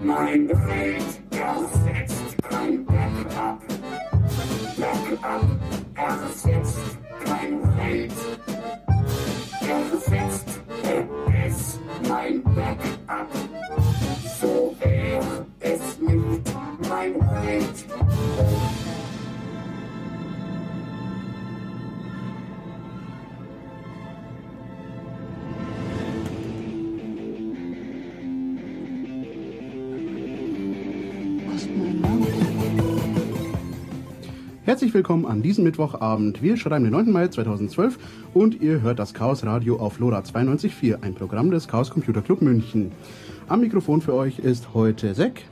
Mein Gerät ersetzt kein Backup. Willkommen an diesem Mittwochabend. Wir schreiben den 9. Mai 2012 und ihr hört das Chaos Radio auf LoRa 92.4, ein Programm des Chaos Computer Club München. Am Mikrofon für euch ist heute Zack.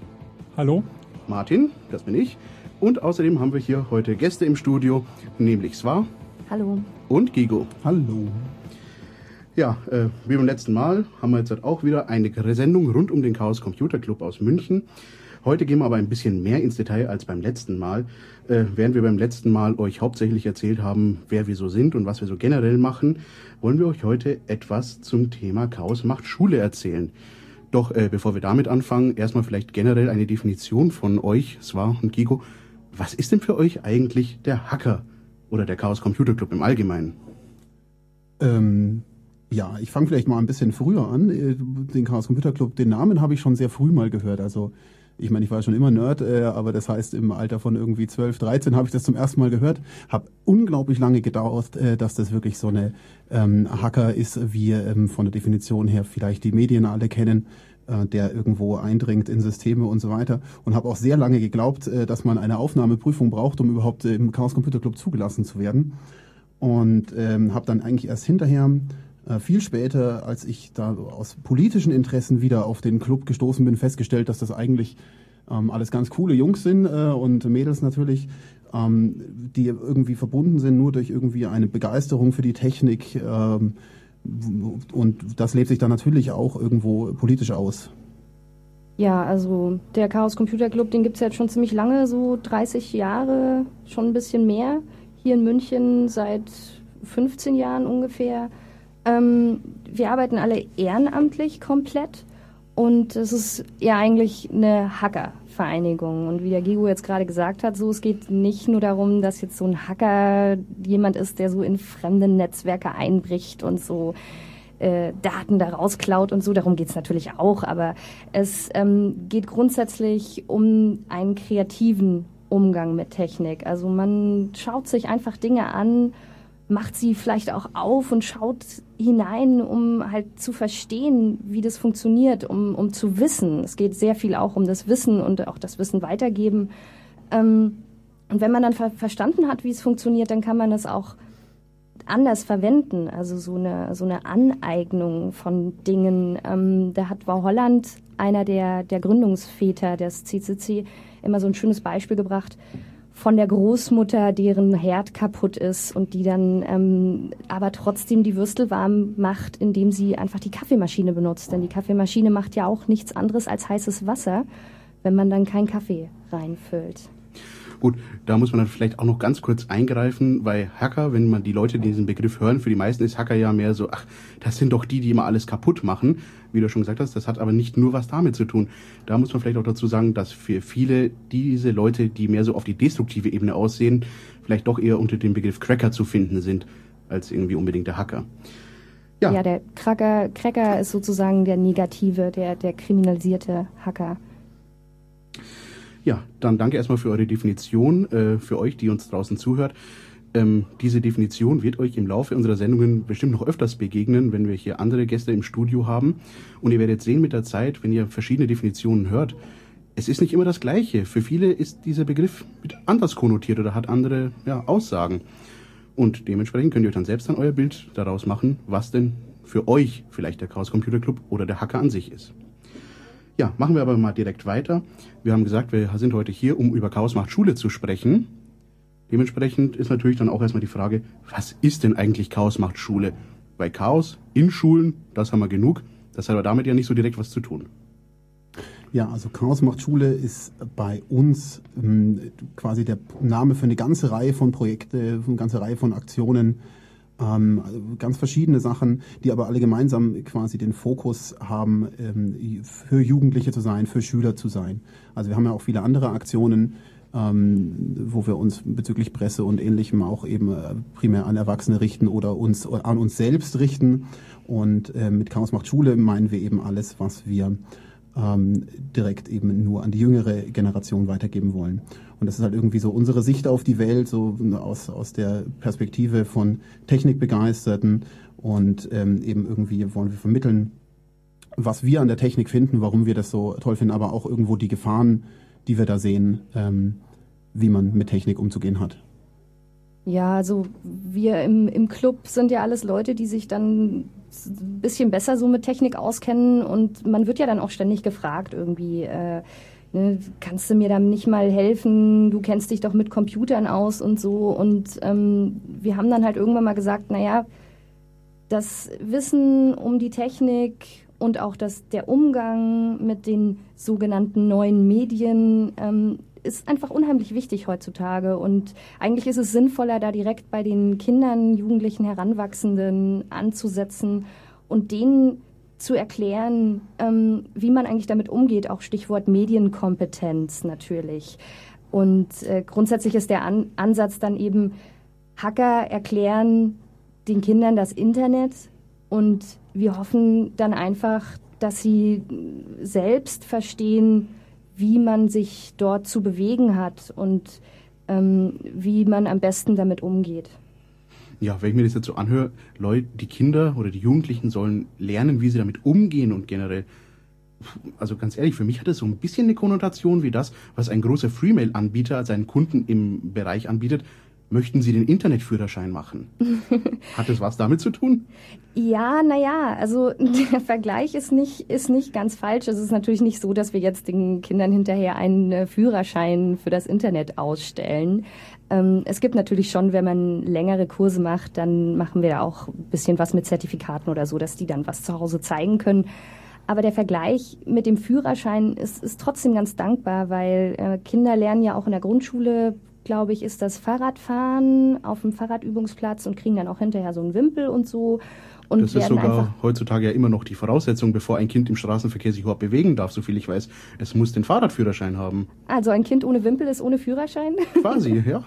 Hallo. Martin, das bin ich. Und außerdem haben wir hier heute Gäste im Studio, nämlich Swa. Hallo. Und Gigo. Hallo. Ja, äh, wie beim letzten Mal haben wir jetzt auch wieder eine Sendung rund um den Chaos Computer Club aus München. Heute gehen wir aber ein bisschen mehr ins Detail als beim letzten Mal. Äh, während wir beim letzten Mal euch hauptsächlich erzählt haben, wer wir so sind und was wir so generell machen, wollen wir euch heute etwas zum Thema Chaos macht Schule erzählen. Doch äh, bevor wir damit anfangen, erstmal vielleicht generell eine Definition von euch, Swa und Gigo. Was ist denn für euch eigentlich der Hacker oder der Chaos Computer Club im Allgemeinen? Ähm, ja, ich fange vielleicht mal ein bisschen früher an. Äh, Den Chaos Computer Club, den Namen habe ich schon sehr früh mal gehört. Also ich meine, ich war schon immer Nerd, äh, aber das heißt, im Alter von irgendwie 12, 13 habe ich das zum ersten Mal gehört. Hab unglaublich lange gedauert, äh, dass das wirklich so eine ähm, Hacker ist, wie ähm, von der Definition her vielleicht die Medien alle kennen, äh, der irgendwo eindringt in Systeme und so weiter. Und habe auch sehr lange geglaubt, äh, dass man eine Aufnahmeprüfung braucht, um überhaupt äh, im Chaos Computer Club zugelassen zu werden. Und ähm, habe dann eigentlich erst hinterher viel später, als ich da aus politischen Interessen wieder auf den Club gestoßen bin, festgestellt, dass das eigentlich ähm, alles ganz coole Jungs sind äh, und Mädels natürlich, ähm, die irgendwie verbunden sind nur durch irgendwie eine Begeisterung für die Technik. Ähm, und das lebt sich dann natürlich auch irgendwo politisch aus. Ja, also der Chaos Computer Club, den gibt es jetzt schon ziemlich lange, so 30 Jahre, schon ein bisschen mehr. Hier in München seit 15 Jahren ungefähr. Ähm, wir arbeiten alle ehrenamtlich komplett und es ist ja eigentlich eine Hacker-Vereinigung. Und wie der Gigo jetzt gerade gesagt hat, so es geht nicht nur darum, dass jetzt so ein Hacker jemand ist, der so in fremde Netzwerke einbricht und so äh, Daten daraus klaut und so. Darum geht's natürlich auch, aber es ähm, geht grundsätzlich um einen kreativen Umgang mit Technik. Also man schaut sich einfach Dinge an macht sie vielleicht auch auf und schaut hinein, um halt zu verstehen, wie das funktioniert, um, um zu wissen. Es geht sehr viel auch um das Wissen und auch das Wissen weitergeben. Ähm, und wenn man dann ver verstanden hat, wie es funktioniert, dann kann man es auch anders verwenden. Also so eine, so eine Aneignung von Dingen. Ähm, da hat War Holland, einer der, der Gründungsväter des CCC, immer so ein schönes Beispiel gebracht von der Großmutter, deren Herd kaputt ist und die dann ähm, aber trotzdem die Würstel warm macht, indem sie einfach die Kaffeemaschine benutzt. Denn die Kaffeemaschine macht ja auch nichts anderes als heißes Wasser, wenn man dann keinen Kaffee reinfüllt. Gut, da muss man dann vielleicht auch noch ganz kurz eingreifen, weil Hacker, wenn man die Leute diesen Begriff hören, für die meisten ist Hacker ja mehr so, ach, das sind doch die, die immer alles kaputt machen, wie du schon gesagt hast. Das hat aber nicht nur was damit zu tun. Da muss man vielleicht auch dazu sagen, dass für viele diese Leute, die mehr so auf die destruktive Ebene aussehen, vielleicht doch eher unter dem Begriff Cracker zu finden sind, als irgendwie unbedingt der Hacker. Ja, ja der Cracker, Cracker ist sozusagen der negative, der, der kriminalisierte Hacker. Ja, dann danke erstmal für eure Definition, äh, für euch, die uns draußen zuhört. Ähm, diese Definition wird euch im Laufe unserer Sendungen bestimmt noch öfters begegnen, wenn wir hier andere Gäste im Studio haben. Und ihr werdet sehen mit der Zeit, wenn ihr verschiedene Definitionen hört, es ist nicht immer das Gleiche. Für viele ist dieser Begriff anders konnotiert oder hat andere ja, Aussagen. Und dementsprechend könnt ihr euch dann selbst dann euer Bild daraus machen, was denn für euch vielleicht der Chaos Computer Club oder der Hacker an sich ist. Ja, machen wir aber mal direkt weiter. Wir haben gesagt, wir sind heute hier, um über Chaos macht Schule zu sprechen. Dementsprechend ist natürlich dann auch erstmal die Frage, was ist denn eigentlich Chaos macht Schule? Bei Chaos in Schulen, das haben wir genug. Das hat aber damit ja nicht so direkt was zu tun. Ja, also Chaos macht Schule ist bei uns ähm, quasi der Name für eine ganze Reihe von Projekten, eine ganze Reihe von Aktionen, Ähm, also ganz verschiedene Sachen, die aber alle gemeinsam quasi den Fokus haben, ähm, für Jugendliche zu sein, für Schüler zu sein. Also wir haben ja auch viele andere Aktionen, ähm, wo wir uns bezüglich Presse und Ähnlichem auch eben äh, primär an Erwachsene richten oder uns oder an uns selbst richten. Und äh, mit Chaos macht Schule meinen wir eben alles, was wir ähm, direkt eben nur an die jüngere Generation weitergeben wollen. Und das ist halt irgendwie so unsere Sicht auf die Welt, so aus, aus der Perspektive von Technikbegeisterten und ähm, eben irgendwie wollen wir vermitteln, was wir an der Technik finden, warum wir das so toll finden, aber auch irgendwo die Gefahren, die wir da sehen, ähm, wie man mit Technik umzugehen hat. Ja, also wir im, im Club sind ja alles Leute, die sich dann ein bisschen besser so mit Technik auskennen und man wird ja dann auch ständig gefragt irgendwie, äh, ne, kannst du mir da nicht mal helfen? Du kennst dich doch mit Computern aus und so und ähm, wir haben dann halt irgendwann mal gesagt, naja, das Wissen um die Technik und auch das, der Umgang mit den sogenannten neuen Medien ähm, ist einfach unheimlich wichtig heutzutage. Und eigentlich ist es sinnvoller, da direkt bei den Kindern, Jugendlichen, Heranwachsenden anzusetzen und denen zu erklären, ähm, wie man eigentlich damit umgeht, auch Stichwort Medienkompetenz natürlich. Und äh, grundsätzlich ist der An Ansatz dann eben, Hacker erklären den Kindern das Internet und wir hoffen dann einfach, dass sie selbst verstehen, wie man sich dort zu bewegen hat und ähm, wie man am besten damit umgeht. Ja, wenn ich mir das jetzt so anhöre, Leute, die Kinder oder die Jugendlichen sollen lernen, wie sie damit umgehen und generell. Also ganz ehrlich, für mich hat es so ein bisschen eine Konnotation wie das, was ein großer Freemail-Anbieter seinen Kunden im Bereich anbietet möchten Sie den Internetführerschein machen? Hat das was damit zu tun? Ja, naja, also der Vergleich ist nicht, ist nicht ganz falsch. Es ist natürlich nicht so, dass wir jetzt den Kindern hinterher einen äh, Führerschein für das Internet ausstellen. Ähm, es gibt natürlich schon, wenn man längere Kurse macht, dann machen wir auch ein bisschen was mit Zertifikaten oder so, dass die dann was zu Hause zeigen können. Aber der Vergleich mit dem Führerschein ist, ist trotzdem ganz dankbar, weil äh, Kinder lernen ja auch in der Grundschule glaube ich, ist das Fahrradfahren auf dem Fahrradübungsplatz und kriegen dann auch hinterher so einen Wimpel und so. Und das ist sogar heutzutage ja immer noch die Voraussetzung, bevor ein Kind im Straßenverkehr sich überhaupt bewegen darf, soviel ich weiß. Es muss den Fahrradführerschein haben. Also ein Kind ohne Wimpel ist ohne Führerschein? Quasi, ja.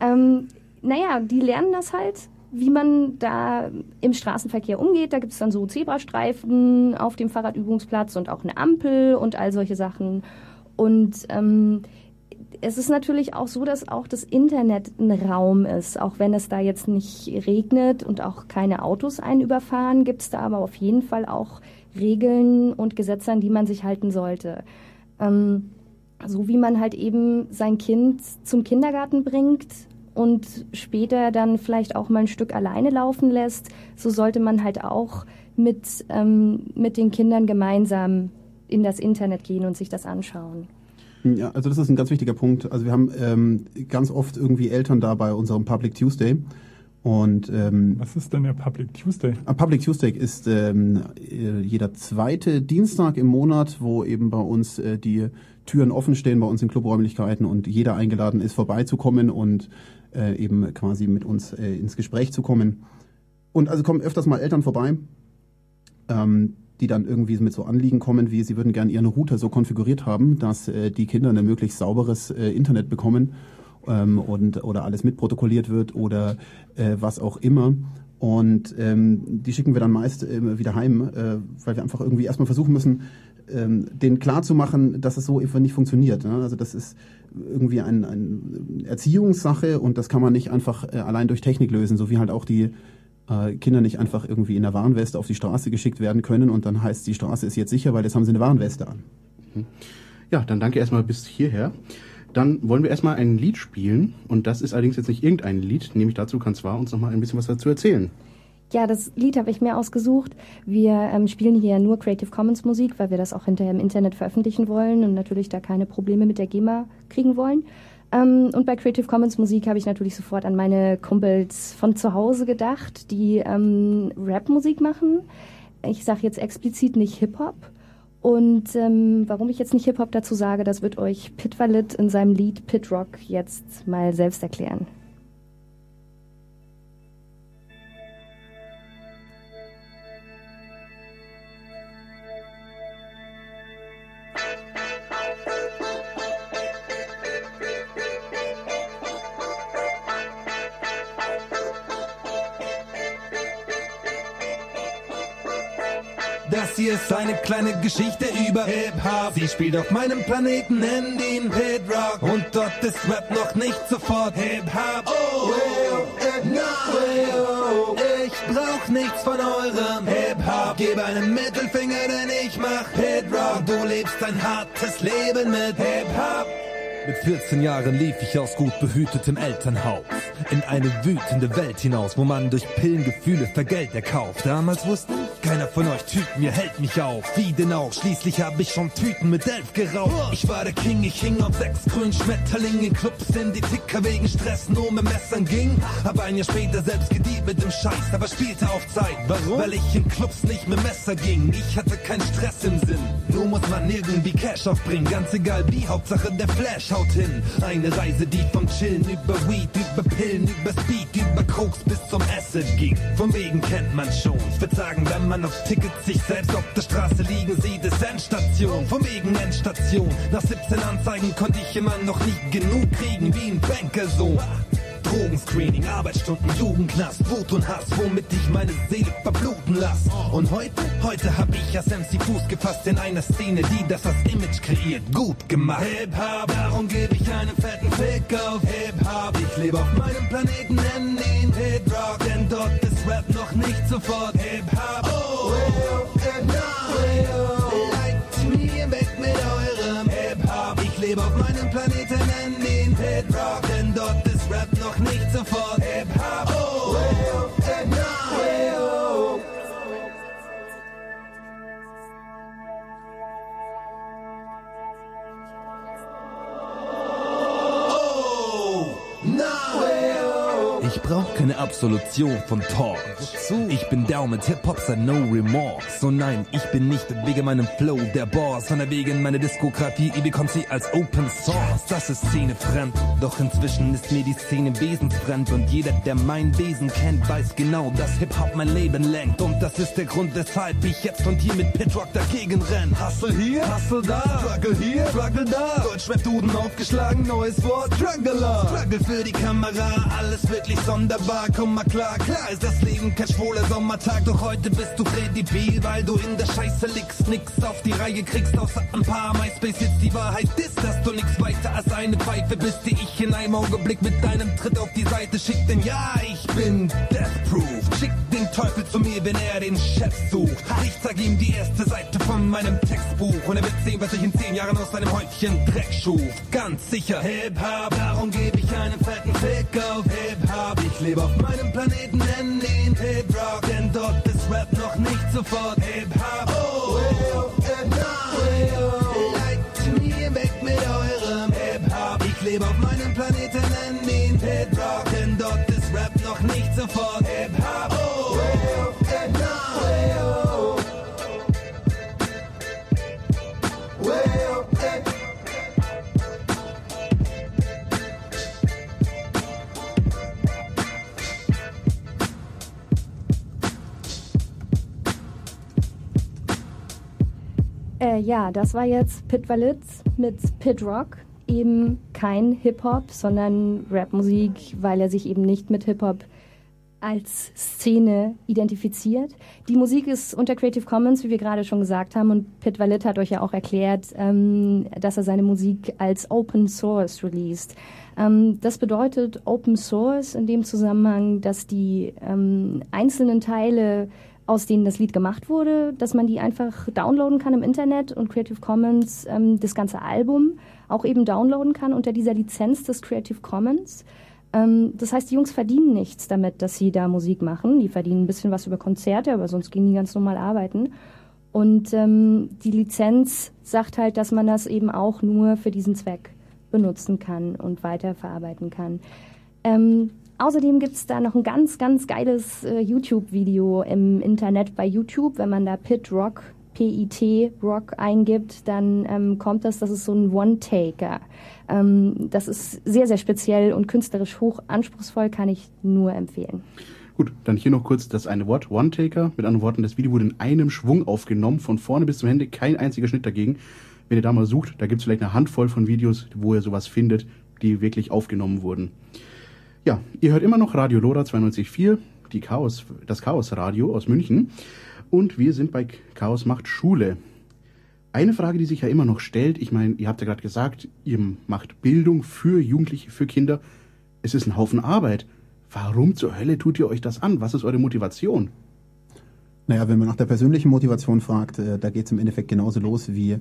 ähm, naja, die lernen das halt, wie man da im Straßenverkehr umgeht. Da gibt es dann so Zebrastreifen auf dem Fahrradübungsplatz und auch eine Ampel und all solche Sachen. Und ähm, es ist natürlich auch so, dass auch das Internet ein Raum ist. Auch wenn es da jetzt nicht regnet und auch keine Autos einen überfahren, gibt es da aber auf jeden Fall auch Regeln und Gesetze, an die man sich halten sollte. Ähm, so wie man halt eben sein Kind zum Kindergarten bringt und später dann vielleicht auch mal ein Stück alleine laufen lässt, so sollte man halt auch mit, ähm, mit den Kindern gemeinsam in das Internet gehen und sich das anschauen. Ja, also das ist ein ganz wichtiger Punkt. Also wir haben ähm, ganz oft irgendwie Eltern da bei unserem Public Tuesday. Und, ähm, Was ist denn der Public Tuesday? Public Tuesday ist ähm, äh, jeder zweite Dienstag im Monat, wo eben bei uns äh, die Türen offen stehen, bei uns in Clubräumlichkeiten und jeder eingeladen ist, vorbeizukommen und äh, eben quasi mit uns äh, ins Gespräch zu kommen. Und also kommen öfters mal Eltern vorbei. Ähm, die dann irgendwie mit so Anliegen kommen, wie sie würden gerne ihren Router so konfiguriert haben, dass äh, die Kinder ein möglichst sauberes äh, Internet bekommen ähm, und oder alles mitprotokolliert wird oder äh, was auch immer. Und ähm, die schicken wir dann meist äh, wieder heim, äh, weil wir einfach irgendwie erstmal versuchen müssen, ähm, denen klarzumachen, dass es so einfach nicht funktioniert. Ne? Also das ist irgendwie eine ein Erziehungssache und das kann man nicht einfach äh, allein durch Technik lösen, so wie halt auch die äh, Kinder nicht einfach irgendwie in der Warnweste auf die Straße geschickt werden können und dann heißt, die Straße ist jetzt sicher, weil jetzt haben sie eine Warnweste an. Mhm. Ja, dann danke erstmal bis hierher. Dann wollen wir erstmal ein Lied spielen und das ist allerdings jetzt nicht irgendein Lied, nämlich dazu kann zwar uns noch mal ein bisschen was dazu erzählen. Ja, das Lied habe ich mir ausgesucht. Wir ähm, spielen hier nur Creative Commons Musik, weil wir das auch hinterher im Internet veröffentlichen wollen und natürlich da keine Probleme mit der GEMA kriegen wollen. Ähm, und bei Creative Commons Musik habe ich natürlich sofort an meine Kumpels von zu Hause gedacht, die ähm, Rap-Musik machen. Ich sage jetzt explizit nicht Hip-Hop. Und ähm, warum ich jetzt nicht Hip-Hop dazu sage, das wird euch Pit Valit in seinem Lied Pit Rock jetzt mal selbst erklären. Hier ist eine kleine Geschichte über Hip-Hop. Sie spielt auf meinem Planeten in den Hit Rock. Und dort ist Rap noch nicht sofort Hip-Hop. Oh, well, no, well, ich brauch nichts von eurem Hip-Hop. Gebe einen Mittelfinger, denn ich mach Hit Rock. Du lebst ein hartes Leben mit Hip-Hop. Mit 14 Jahren lief ich aus gut behütetem Elternhaus in eine wütende Welt hinaus, wo man durch Pillen Gefühle für Geld erkauft. Damals wussten keiner von euch Typen, ihr hält mich auf. Wie denn auch? Schließlich hab ich schon Tüten mit elf geraucht. Ich war der King, ich hing auf sechs grünen Schmetterlingen in Clubs, in die Ticker wegen Stress nur mit Messern ging. Hab ein Jahr später selbst gedient mit dem Scheiß, aber spielte auf Zeit. Warum? Weil ich in Clubs nicht mit Messer ging. Ich hatte keinen Stress im Sinn. Nur muss man irgendwie Cash aufbringen, ganz egal wie. Hauptsache der Flash haut hin. Eine Reise, die vom Chillen über Weed, über Pillen, über Speed, über Koks bis zum Acid ging. Von wegen kennt man schon. Ich würd sagen, wenn man auf Tickets sich selbst auf der Straße liegen sieht, ist Endstation. Von wegen Endstation. Nach 17 Anzeigen konnte ich immer noch nicht genug kriegen, wie ein Banker so. Drogenscreening, Arbeitsstunden, Jugendknast, Wut und Hass, womit ich meine Seele verbluten lass. Und heute, heute hab ich als MC Fuß gefasst in einer Szene, die das als Image kreiert, gut gemacht. Hip-Hop, darum gebe ich einen fetten Fick auf Hip-Hop. Ich lebe auf meinem Planeten, nenn ihn Hit-Rock, denn dort ist Rap noch nicht sofort Hip-Hop. Oh, well, no, well, like mir weg mit eurem Hip-Hop. Ich lebe auf meinem Planeten, nenn ihn Hit-Rock, Absolution von Talk. Ich bin down mit Hip-Hop, seit no remorse. So nein, ich bin nicht wegen meinem Flow der Boss, sondern wegen meiner Diskografie. Ihr bekommt sie als Open Source. Das ist Szene fremd. Doch inzwischen ist mir die Szene wesensfremd. Und jeder, der mein Wesen kennt, weiß genau, dass Hip-Hop mein Leben lenkt. Und das ist der Grund, weshalb ich jetzt und hier mit Pitrock dagegen renn. Hustle hier, Hustle da, Struggle hier, Struggle da. Deutschrap-Duden aufgeschlagen, neues Wort, Struggler. Struggle für die Kamera, alles wirklich sonderbar. Komm mal klar, klar ist das Leben kein schwuler Sommertag. Doch heute bist du kredibil, weil du in der Scheiße liegst. Nix auf die Reihe kriegst, außer ein paar MySpace jetzt die Wahrheit ist, dass du nix weiter als eine Pfeife bist, die ich in einem Augenblick mit deinem Tritt auf die Seite schick. Denn ja, ich bin Death Proof. Schick den Teufel zu mir, wenn er den Chef sucht. Ich zeig ihm die erste Seite von meinem Textbuch und er wird sehen, was ich in zehn Jahren aus seinem Häufchen Dreck schuf. Ganz sicher Hip-Hop, darum gebe ich einen fetten Fick auf Hip-Hop. Ich lebe auf meinem Planeten, nenn ihn Hip-Rock, denn dort ist Rap noch nicht sofort Hip-Hop. Äh, ja, das war jetzt Pit Valitz mit Pit Rock. Eben kein Hip-Hop, sondern Rapmusik, weil er sich eben nicht mit Hip-Hop als Szene identifiziert. Die Musik ist unter Creative Commons, wie wir gerade schon gesagt haben, und Pit Valit hat euch ja auch erklärt, ähm, dass er seine Musik als Open Source released. Ähm, das bedeutet Open Source in dem Zusammenhang, dass die ähm, einzelnen Teile aus denen das Lied gemacht wurde, dass man die einfach downloaden kann im Internet und Creative Commons ähm, das ganze Album auch eben downloaden kann unter dieser Lizenz des Creative Commons. Ähm, das heißt, die Jungs verdienen nichts damit, dass sie da Musik machen. Die verdienen ein bisschen was über Konzerte, aber sonst gehen die ganz normal arbeiten. Und ähm, die Lizenz sagt halt, dass man das eben auch nur für diesen Zweck benutzen kann und weiterverarbeiten kann. Ähm, Außerdem gibt es da noch ein ganz, ganz geiles äh, YouTube-Video im Internet bei YouTube. Wenn man da Pit Rock, P-I-T Rock eingibt, dann ähm, kommt das, das ist so ein One-Taker. Ähm, das ist sehr, sehr speziell und künstlerisch hoch anspruchsvoll, kann ich nur empfehlen. Gut, dann hier noch kurz das eine Wort, One-Taker. Mit anderen Worten, das Video wurde in einem Schwung aufgenommen, von vorne bis zum Ende, kein einziger Schnitt dagegen. Wenn ihr da mal sucht, da gibt es vielleicht eine Handvoll von Videos, wo ihr sowas findet, die wirklich aufgenommen wurden. Ja, ihr hört immer noch Radio Lora 92.4, die Chaos, das Chaos Radio aus München. und wir sind bei Chaos macht Schule. Eine Frage, die sich ja immer noch stellt, ich meine, ihr habt ja gerade gesagt, ihr macht Bildung für Jugendliche, für Kinder. Es ist ein Haufen Arbeit. Warum zur Hölle tut ihr euch das an? Was ist eure Motivation? Naja, wenn man nach der persönlichen Motivation fragt, äh, da geht es im Endeffekt genauso los wie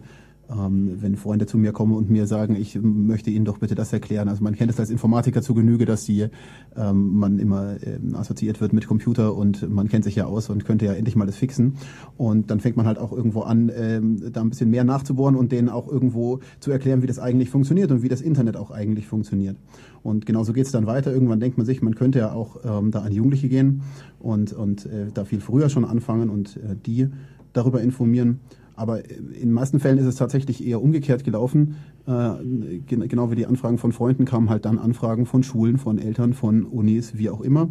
ähm, wenn Freunde zu mir kommen und mir sagen, ich möchte Ihnen doch bitte das erklären. Also man kennt es als Informatiker zu Genüge, dass die, ähm, man immer ähm, assoziiert wird mit Computer und man kennt sich ja aus und könnte ja endlich mal das fixen. Und dann fängt man halt auch irgendwo an, ähm, da ein bisschen mehr nachzubohren und denen auch irgendwo zu erklären, wie das eigentlich funktioniert und wie das Internet auch eigentlich funktioniert. Und genauso geht es dann weiter. Irgendwann denkt man sich, man könnte ja auch ähm, da an Jugendliche gehen und, und äh, da viel früher schon anfangen und äh, die darüber informieren. Aber in den meisten Fällen ist es tatsächlich eher umgekehrt gelaufen. Äh, genau wie die Anfragen von Freunden kamen halt dann Anfragen von Schulen, von Eltern, von Unis, wie auch immer,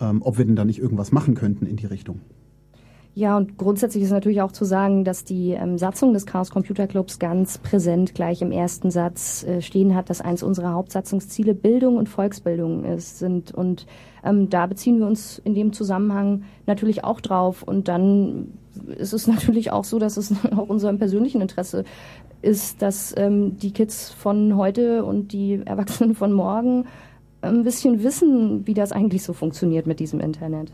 ähm, ob wir denn da nicht irgendwas machen könnten in die Richtung. Ja, und grundsätzlich ist natürlich auch zu sagen, dass die ähm, Satzung des Chaos Computer Clubs ganz präsent gleich im ersten Satz äh, stehen hat, dass eins unserer Hauptsatzungsziele Bildung und Volksbildung ist, sind. Und ähm, da beziehen wir uns in dem Zusammenhang natürlich auch drauf. Und dann ist es natürlich auch so, dass es auch unserem persönlichen Interesse ist, dass ähm, die Kids von heute und die Erwachsenen von morgen ein bisschen wissen, wie das eigentlich so funktioniert mit diesem Internet.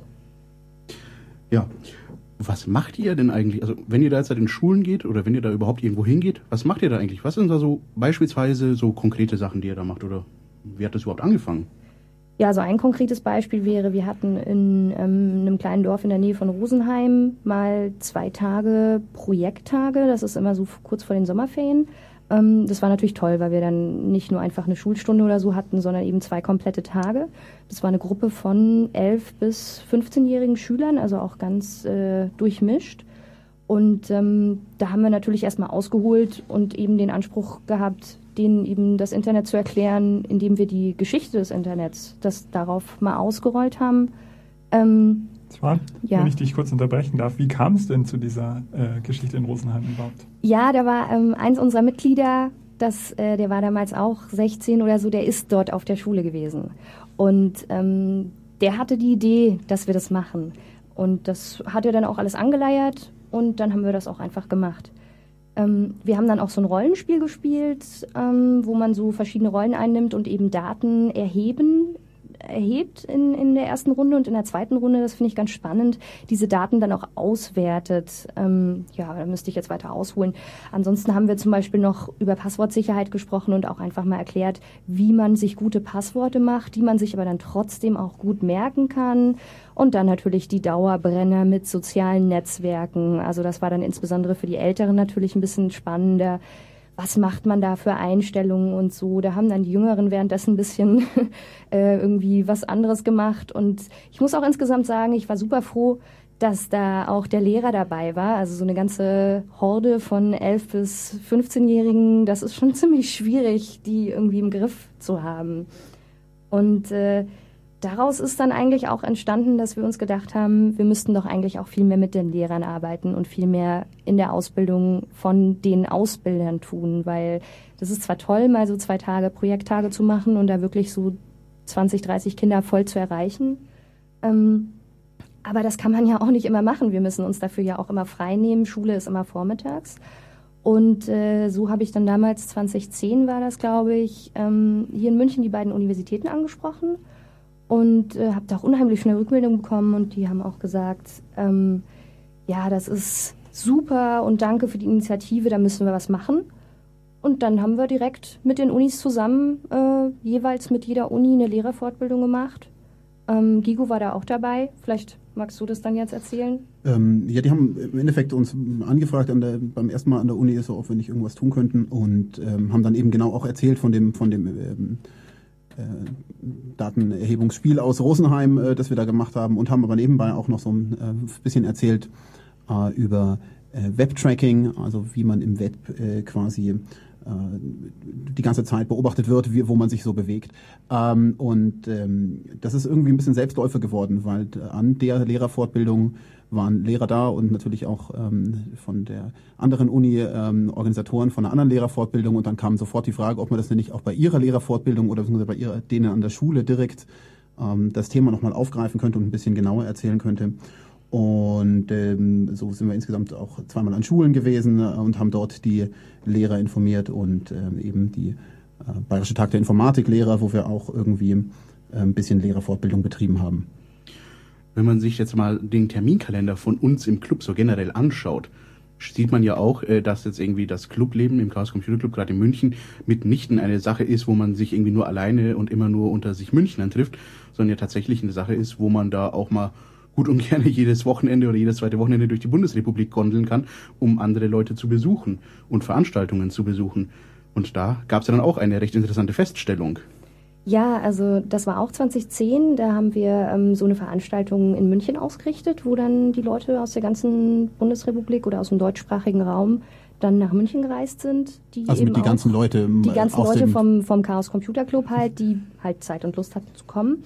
Ja, was macht ihr denn eigentlich? Also wenn ihr da jetzt in Schulen geht oder wenn ihr da überhaupt irgendwo hingeht, was macht ihr da eigentlich? Was sind da so beispielsweise so konkrete Sachen, die ihr da macht oder wie hat das überhaupt angefangen? Ja, so ein konkretes Beispiel wäre, wir hatten in ähm, einem kleinen Dorf in der Nähe von Rosenheim mal zwei Tage Projekttage. Das ist immer so kurz vor den Sommerferien. Ähm, das war natürlich toll, weil wir dann nicht nur einfach eine Schulstunde oder so hatten, sondern eben zwei komplette Tage. Das war eine Gruppe von 11 bis 15-jährigen Schülern, also auch ganz äh, durchmischt. Und ähm, da haben wir natürlich erstmal ausgeholt und eben den Anspruch gehabt, denen eben das Internet zu erklären, indem wir die Geschichte des Internets, das darauf mal ausgerollt haben. Ähm, Swan, ja. wenn ich dich kurz unterbrechen darf, wie kam es denn zu dieser äh, Geschichte in Rosenheim überhaupt? Ja, da war ähm, eins unserer Mitglieder, das, äh, der war damals auch 16 oder so, der ist dort auf der Schule gewesen. Und ähm, der hatte die Idee, dass wir das machen. Und das hat er dann auch alles angeleiert und dann haben wir das auch einfach gemacht. Ähm, wir haben dann auch so ein Rollenspiel gespielt, ähm, wo man so verschiedene Rollen einnimmt und eben Daten erheben erhebt in, in der ersten Runde und in der zweiten Runde, das finde ich ganz spannend, diese Daten dann auch auswertet. Ähm, ja, da müsste ich jetzt weiter ausholen. Ansonsten haben wir zum Beispiel noch über Passwortsicherheit gesprochen und auch einfach mal erklärt, wie man sich gute Passworte macht, die man sich aber dann trotzdem auch gut merken kann. Und dann natürlich die Dauerbrenner mit sozialen Netzwerken. Also das war dann insbesondere für die Älteren natürlich ein bisschen spannender. Was macht man da für Einstellungen und so? Da haben dann die Jüngeren währenddessen ein bisschen äh, irgendwie was anderes gemacht. Und ich muss auch insgesamt sagen, ich war super froh, dass da auch der Lehrer dabei war. Also so eine ganze Horde von 11 bis 15-Jährigen, das ist schon ziemlich schwierig, die irgendwie im Griff zu haben. Und äh, daraus ist dann eigentlich auch entstanden, dass wir uns gedacht haben, wir müssten doch eigentlich auch viel mehr mit den Lehrern arbeiten und viel mehr in der Ausbildung von den Ausbildern tun, weil das ist zwar toll, mal so zwei Tage Projekttage zu machen und da wirklich so 20, 30 Kinder voll zu erreichen. Ähm, aber das kann man ja auch nicht immer machen. Wir müssen uns dafür ja auch immer frei nehmen. Schule ist immer vormittags. Und äh, so habe ich dann damals, 2010 war das, glaube ich, ähm, hier in München die beiden Universitäten angesprochen und äh, habe da auch unheimlich schnell Rückmeldung bekommen und die haben auch gesagt, ähm, ja, das ist super und danke für die Initiative, da müssen wir was machen. Und dann haben wir direkt mit den Unis zusammen äh, jeweils mit jeder Uni eine Lehrerfortbildung gemacht. Ähm, Gigo war da auch dabei. Vielleicht magst du das dann jetzt erzählen? Ähm, ja, die haben im Endeffekt uns angefragt an der, beim ersten Mal an der Uni, so ob wir nicht irgendwas tun könnten und ähm, haben dann eben genau auch erzählt von dem, von dem ähm, äh, Datenerhebungsspiel aus Rosenheim, äh, das wir da gemacht haben und haben aber nebenbei auch noch so ein äh, bisschen erzählt äh, über äh, Web-Tracking, also wie man im Web äh, quasi äh, die ganze Zeit beobachtet wird, wie, wo man sich so bewegt. Ähm, und ähm, das ist irgendwie ein bisschen Selbstläufer geworden, weil an der Lehrerfortbildung waren Lehrer da und natürlich auch ähm, von der anderen Uni ähm, Organisatoren von einer anderen Lehrerfortbildung und dann kam sofort die Frage, ob man das nicht auch bei ihrer Lehrerfortbildung oder bei ihrer, denen an der Schule direkt ähm, das Thema nochmal aufgreifen könnte und ein bisschen genauer erzählen könnte. Und ähm, so sind wir insgesamt auch zweimal an Schulen gewesen äh, und haben dort die Lehrer informiert und ähm, eben die äh, Bayerische Tag der Informatiklehrer, wo wir auch irgendwie ein bisschen Lehrerfortbildung betrieben haben. Wenn man sich jetzt mal den Terminkalender von uns im Club so generell anschaut, sieht man ja auch, äh, dass jetzt irgendwie das Clubleben im Chaos Computer Club, gerade in München, mitnichten eine Sache ist, wo man sich irgendwie nur alleine und immer nur unter sich Münchnern trifft, sondern ja tatsächlich eine Sache ist, wo man da auch mal gut und gerne jedes Wochenende oder jedes zweite Wochenende durch die Bundesrepublik gondeln kann, um andere Leute zu besuchen und Veranstaltungen zu besuchen. Und da gab es ja dann auch eine recht interessante Feststellung. Ja, also das war auch 2010. Da haben wir ähm, so eine Veranstaltung in München ausgerichtet, wo dann die Leute aus der ganzen Bundesrepublik oder aus dem deutschsprachigen Raum dann nach München gereist sind. Die also eben die ganzen Leute. Ähm, die ganzen Leute vom, vom Chaos Computer Club halt, die halt Zeit und Lust hatten zu kommen.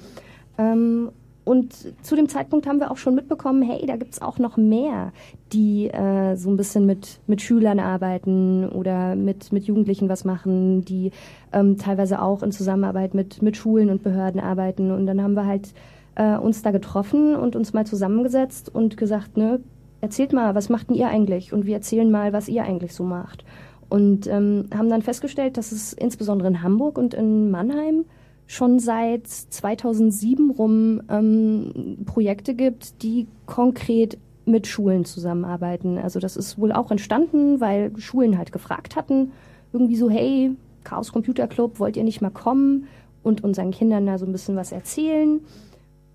Ähm, und zu dem Zeitpunkt haben wir auch schon mitbekommen, hey, da gibt's auch noch mehr, die äh, so ein bisschen mit, mit Schülern arbeiten oder mit, mit Jugendlichen was machen, die ähm, teilweise auch in Zusammenarbeit mit, mit Schulen und Behörden arbeiten. Und dann haben wir halt äh, uns da getroffen und uns mal zusammengesetzt und gesagt, ne, erzählt mal, was macht denn ihr eigentlich? Und wir erzählen mal, was ihr eigentlich so macht. Und ähm, haben dann festgestellt, dass es insbesondere in Hamburg und in Mannheim schon seit 2007 rum ähm, Projekte gibt, die konkret mit Schulen zusammenarbeiten. Also das ist wohl auch entstanden, weil Schulen halt gefragt hatten, irgendwie so, hey, Chaos Computer Club, wollt ihr nicht mal kommen und unseren Kindern da so ein bisschen was erzählen?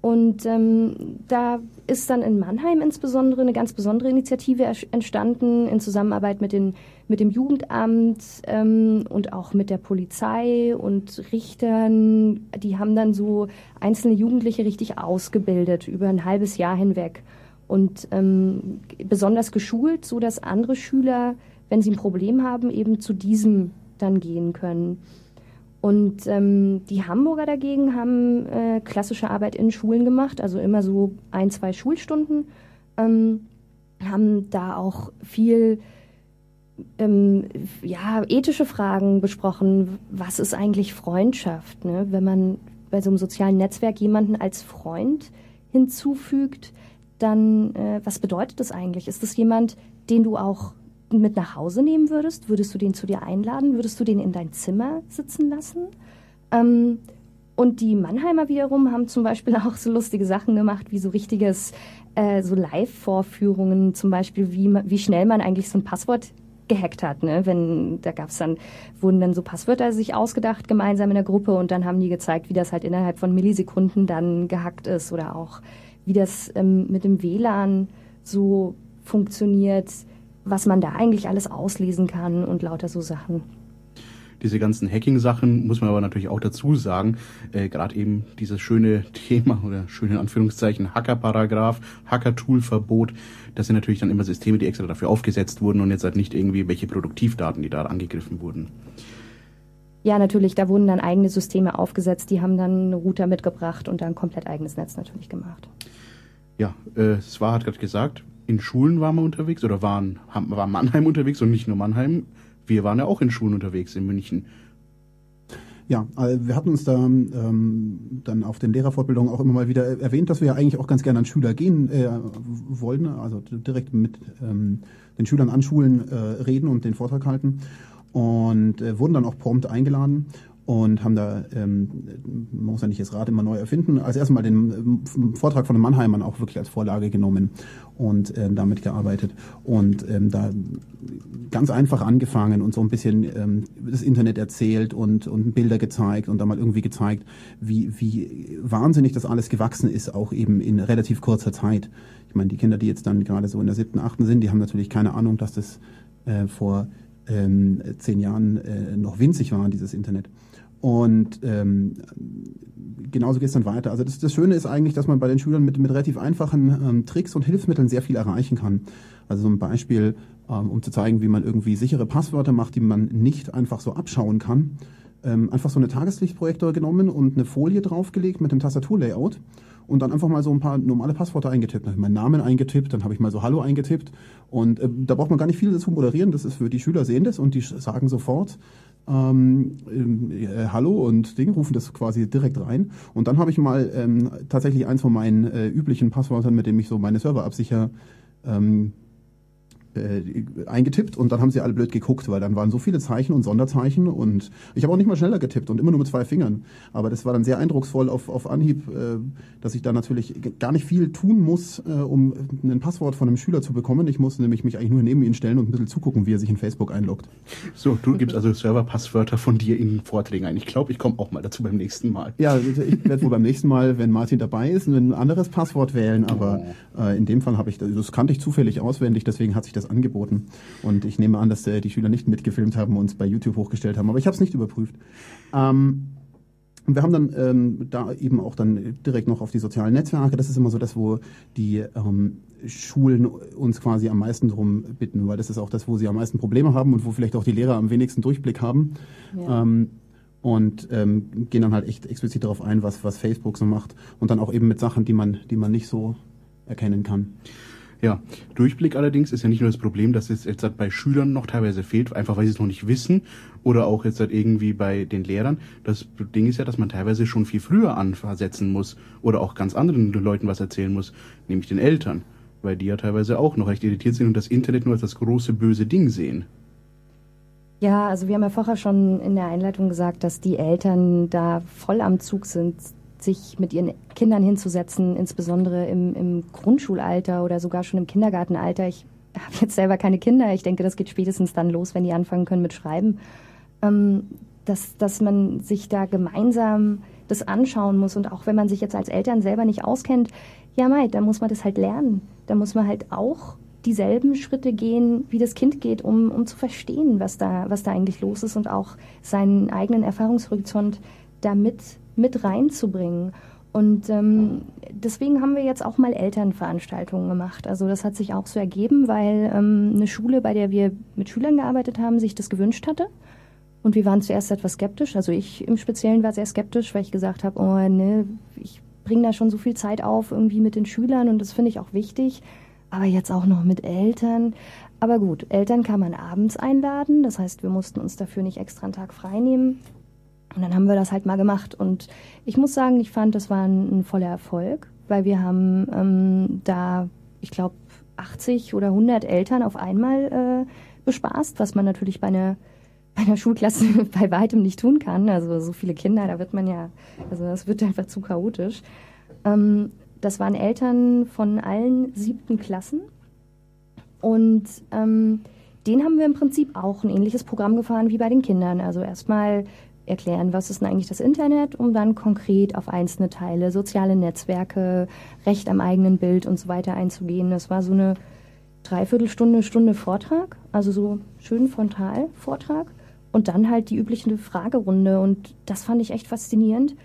Und ähm, da ist dann in Mannheim insbesondere eine ganz besondere Initiative entstanden in Zusammenarbeit mit, den, mit dem Jugendamt ähm, und auch mit der Polizei und Richtern. Die haben dann so einzelne Jugendliche richtig ausgebildet über ein halbes Jahr hinweg und ähm, besonders geschult, so dass andere Schüler, wenn sie ein Problem haben, eben zu diesem dann gehen können. Und ähm, die Hamburger dagegen haben äh, klassische Arbeit in Schulen gemacht, also immer so ein, zwei Schulstunden, ähm, haben da auch viel ähm, ja, ethische Fragen besprochen. Was ist eigentlich Freundschaft? Ne? Wenn man bei so einem sozialen Netzwerk jemanden als Freund hinzufügt, dann äh, was bedeutet das eigentlich? Ist das jemand, den du auch mit nach Hause nehmen würdest? Würdest du den zu dir einladen? Würdest du den in dein Zimmer sitzen lassen? Ähm, und die Mannheimer wiederum haben zum Beispiel auch so lustige Sachen gemacht, wie so richtiges, äh, so Live-Vorführungen, zum Beispiel, wie, wie schnell man eigentlich so ein Passwort gehackt hat, ne? Wenn da gab's dann wurden dann so Passwörter sich ausgedacht gemeinsam in der Gruppe und dann haben die gezeigt, wie das halt innerhalb von Millisekunden dann gehackt ist oder auch wie das ähm, mit dem WLAN so funktioniert was man da eigentlich alles auslesen kann und lauter so Sachen. Diese ganzen Hacking-Sachen muss man aber natürlich auch dazu sagen, äh, gerade eben dieses schöne Thema oder schöne Anführungszeichen Hacker-Paragraph, Hacker-Tool-Verbot, das sind natürlich dann immer Systeme, die extra dafür aufgesetzt wurden und jetzt halt nicht irgendwie welche Produktivdaten, die da angegriffen wurden. Ja, natürlich, da wurden dann eigene Systeme aufgesetzt, die haben dann einen Router mitgebracht und dann komplett eigenes Netz natürlich gemacht. Ja, äh, Swa hat gerade gesagt, in Schulen waren wir unterwegs oder waren, war Mannheim unterwegs und nicht nur Mannheim. Wir waren ja auch in Schulen unterwegs in München. Ja, also wir hatten uns da ähm, dann auf den Lehrerfortbildungen auch immer mal wieder erwähnt, dass wir ja eigentlich auch ganz gerne an Schüler gehen äh, wollten, also direkt mit ähm, den Schülern an Schulen äh, reden und den Vortrag halten und äh, wurden dann auch prompt eingeladen und haben da, ähm, man muss ja nicht das Rad immer neu erfinden, als erstmal den ähm, Vortrag von den Mannheimern auch wirklich als Vorlage genommen und ähm, damit gearbeitet und ähm, da ganz einfach angefangen und so ein bisschen ähm, das Internet erzählt und, und Bilder gezeigt und da mal irgendwie gezeigt, wie, wie wahnsinnig das alles gewachsen ist, auch eben in relativ kurzer Zeit. Ich meine, die Kinder, die jetzt dann gerade so in der siebten, achten sind, die haben natürlich keine Ahnung, dass das äh, vor ähm, zehn Jahren äh, noch winzig war, dieses Internet. Und ähm, genauso geht es dann weiter. Also das, das Schöne ist eigentlich, dass man bei den Schülern mit, mit relativ einfachen ähm, Tricks und Hilfsmitteln sehr viel erreichen kann. Also so ein Beispiel, ähm, um zu zeigen, wie man irgendwie sichere Passwörter macht, die man nicht einfach so abschauen kann. Ähm, einfach so eine Tageslichtprojektor genommen und eine Folie draufgelegt mit dem Tastaturlayout und dann einfach mal so ein paar normale Passwörter eingetippt. Dann habe ich meinen Namen eingetippt, dann habe ich mal so Hallo eingetippt und äh, da braucht man gar nicht viel dazu moderieren. Das ist für die Schüler sehen das und die sagen sofort, ähm, äh, Hallo und Ding, rufen das quasi direkt rein. Und dann habe ich mal ähm, tatsächlich eins von meinen äh, üblichen Passwörtern, mit dem ich so meine Server absichere, ähm, äh, eingetippt und dann haben sie alle blöd geguckt, weil dann waren so viele Zeichen und Sonderzeichen und ich habe auch nicht mal schneller getippt und immer nur mit zwei Fingern. Aber das war dann sehr eindrucksvoll auf, auf Anhieb, äh, dass ich da natürlich gar nicht viel tun muss, äh, um ein Passwort von einem Schüler zu bekommen. Ich muss nämlich mich eigentlich nur neben ihn stellen und ein bisschen zugucken, wie er sich in Facebook einloggt. So, du gibst also Serverpasswörter von dir in Vorträgen ein. Ich glaube, ich komme auch mal dazu beim nächsten Mal. Ja, also ich werde wohl beim nächsten Mal, wenn Martin dabei ist, ein anderes Passwort wählen, aber oh. äh, in dem Fall habe ich, das kannte ich zufällig auswendig, deswegen hat sich das das angeboten. Und ich nehme an, dass äh, die Schüler nicht mitgefilmt haben und es bei YouTube hochgestellt haben. Aber ich habe es nicht überprüft. Ähm, und wir haben dann ähm, da eben auch dann direkt noch auf die sozialen Netzwerke. Das ist immer so das, wo die ähm, Schulen uns quasi am meisten drum bitten, weil das ist auch das, wo sie am meisten Probleme haben und wo vielleicht auch die Lehrer am wenigsten Durchblick haben. Ja. Ähm, und ähm, gehen dann halt echt explizit darauf ein, was, was Facebook so macht. Und dann auch eben mit Sachen, die man, die man nicht so erkennen kann. Ja, Durchblick allerdings ist ja nicht nur das Problem, dass es jetzt halt bei Schülern noch teilweise fehlt, einfach weil sie es noch nicht wissen oder auch jetzt halt irgendwie bei den Lehrern. Das Ding ist ja, dass man teilweise schon viel früher ansetzen muss oder auch ganz anderen Leuten was erzählen muss, nämlich den Eltern, weil die ja teilweise auch noch recht irritiert sind und das Internet nur als das große böse Ding sehen. Ja, also wir haben ja vorher schon in der Einleitung gesagt, dass die Eltern da voll am Zug sind sich mit ihren Kindern hinzusetzen, insbesondere im, im Grundschulalter oder sogar schon im Kindergartenalter. Ich habe jetzt selber keine Kinder. Ich denke, das geht spätestens dann los, wenn die anfangen können mit Schreiben. Ähm, dass, dass man sich da gemeinsam das anschauen muss. Und auch wenn man sich jetzt als Eltern selber nicht auskennt, ja, mei, dann muss man das halt lernen. Da muss man halt auch dieselben Schritte gehen, wie das Kind geht, um, um zu verstehen, was da, was da eigentlich los ist und auch seinen eigenen Erfahrungshorizont damit mit reinzubringen. Und ähm, deswegen haben wir jetzt auch mal Elternveranstaltungen gemacht. Also das hat sich auch so ergeben, weil ähm, eine Schule, bei der wir mit Schülern gearbeitet haben, sich das gewünscht hatte. Und wir waren zuerst etwas skeptisch. Also ich im Speziellen war sehr skeptisch, weil ich gesagt habe, oh ne, ich bringe da schon so viel Zeit auf irgendwie mit den Schülern und das finde ich auch wichtig. Aber jetzt auch noch mit Eltern. Aber gut, Eltern kann man abends einladen. Das heißt, wir mussten uns dafür nicht extra einen Tag frei nehmen. Und dann haben wir das halt mal gemacht. Und ich muss sagen, ich fand, das war ein, ein voller Erfolg, weil wir haben ähm, da, ich glaube, 80 oder 100 Eltern auf einmal äh, bespaßt, was man natürlich bei einer, bei einer Schulklasse bei weitem nicht tun kann. Also so viele Kinder, da wird man ja, also das wird einfach zu chaotisch. Ähm, das waren Eltern von allen siebten Klassen. Und ähm, den haben wir im Prinzip auch ein ähnliches Programm gefahren wie bei den Kindern. Also erstmal erklären, was ist denn eigentlich das Internet, um dann konkret auf einzelne Teile, soziale Netzwerke, Recht am eigenen Bild und so weiter einzugehen. Das war so eine Dreiviertelstunde, Stunde Vortrag, also so schön frontal Vortrag und dann halt die übliche Fragerunde und das fand ich echt faszinierend.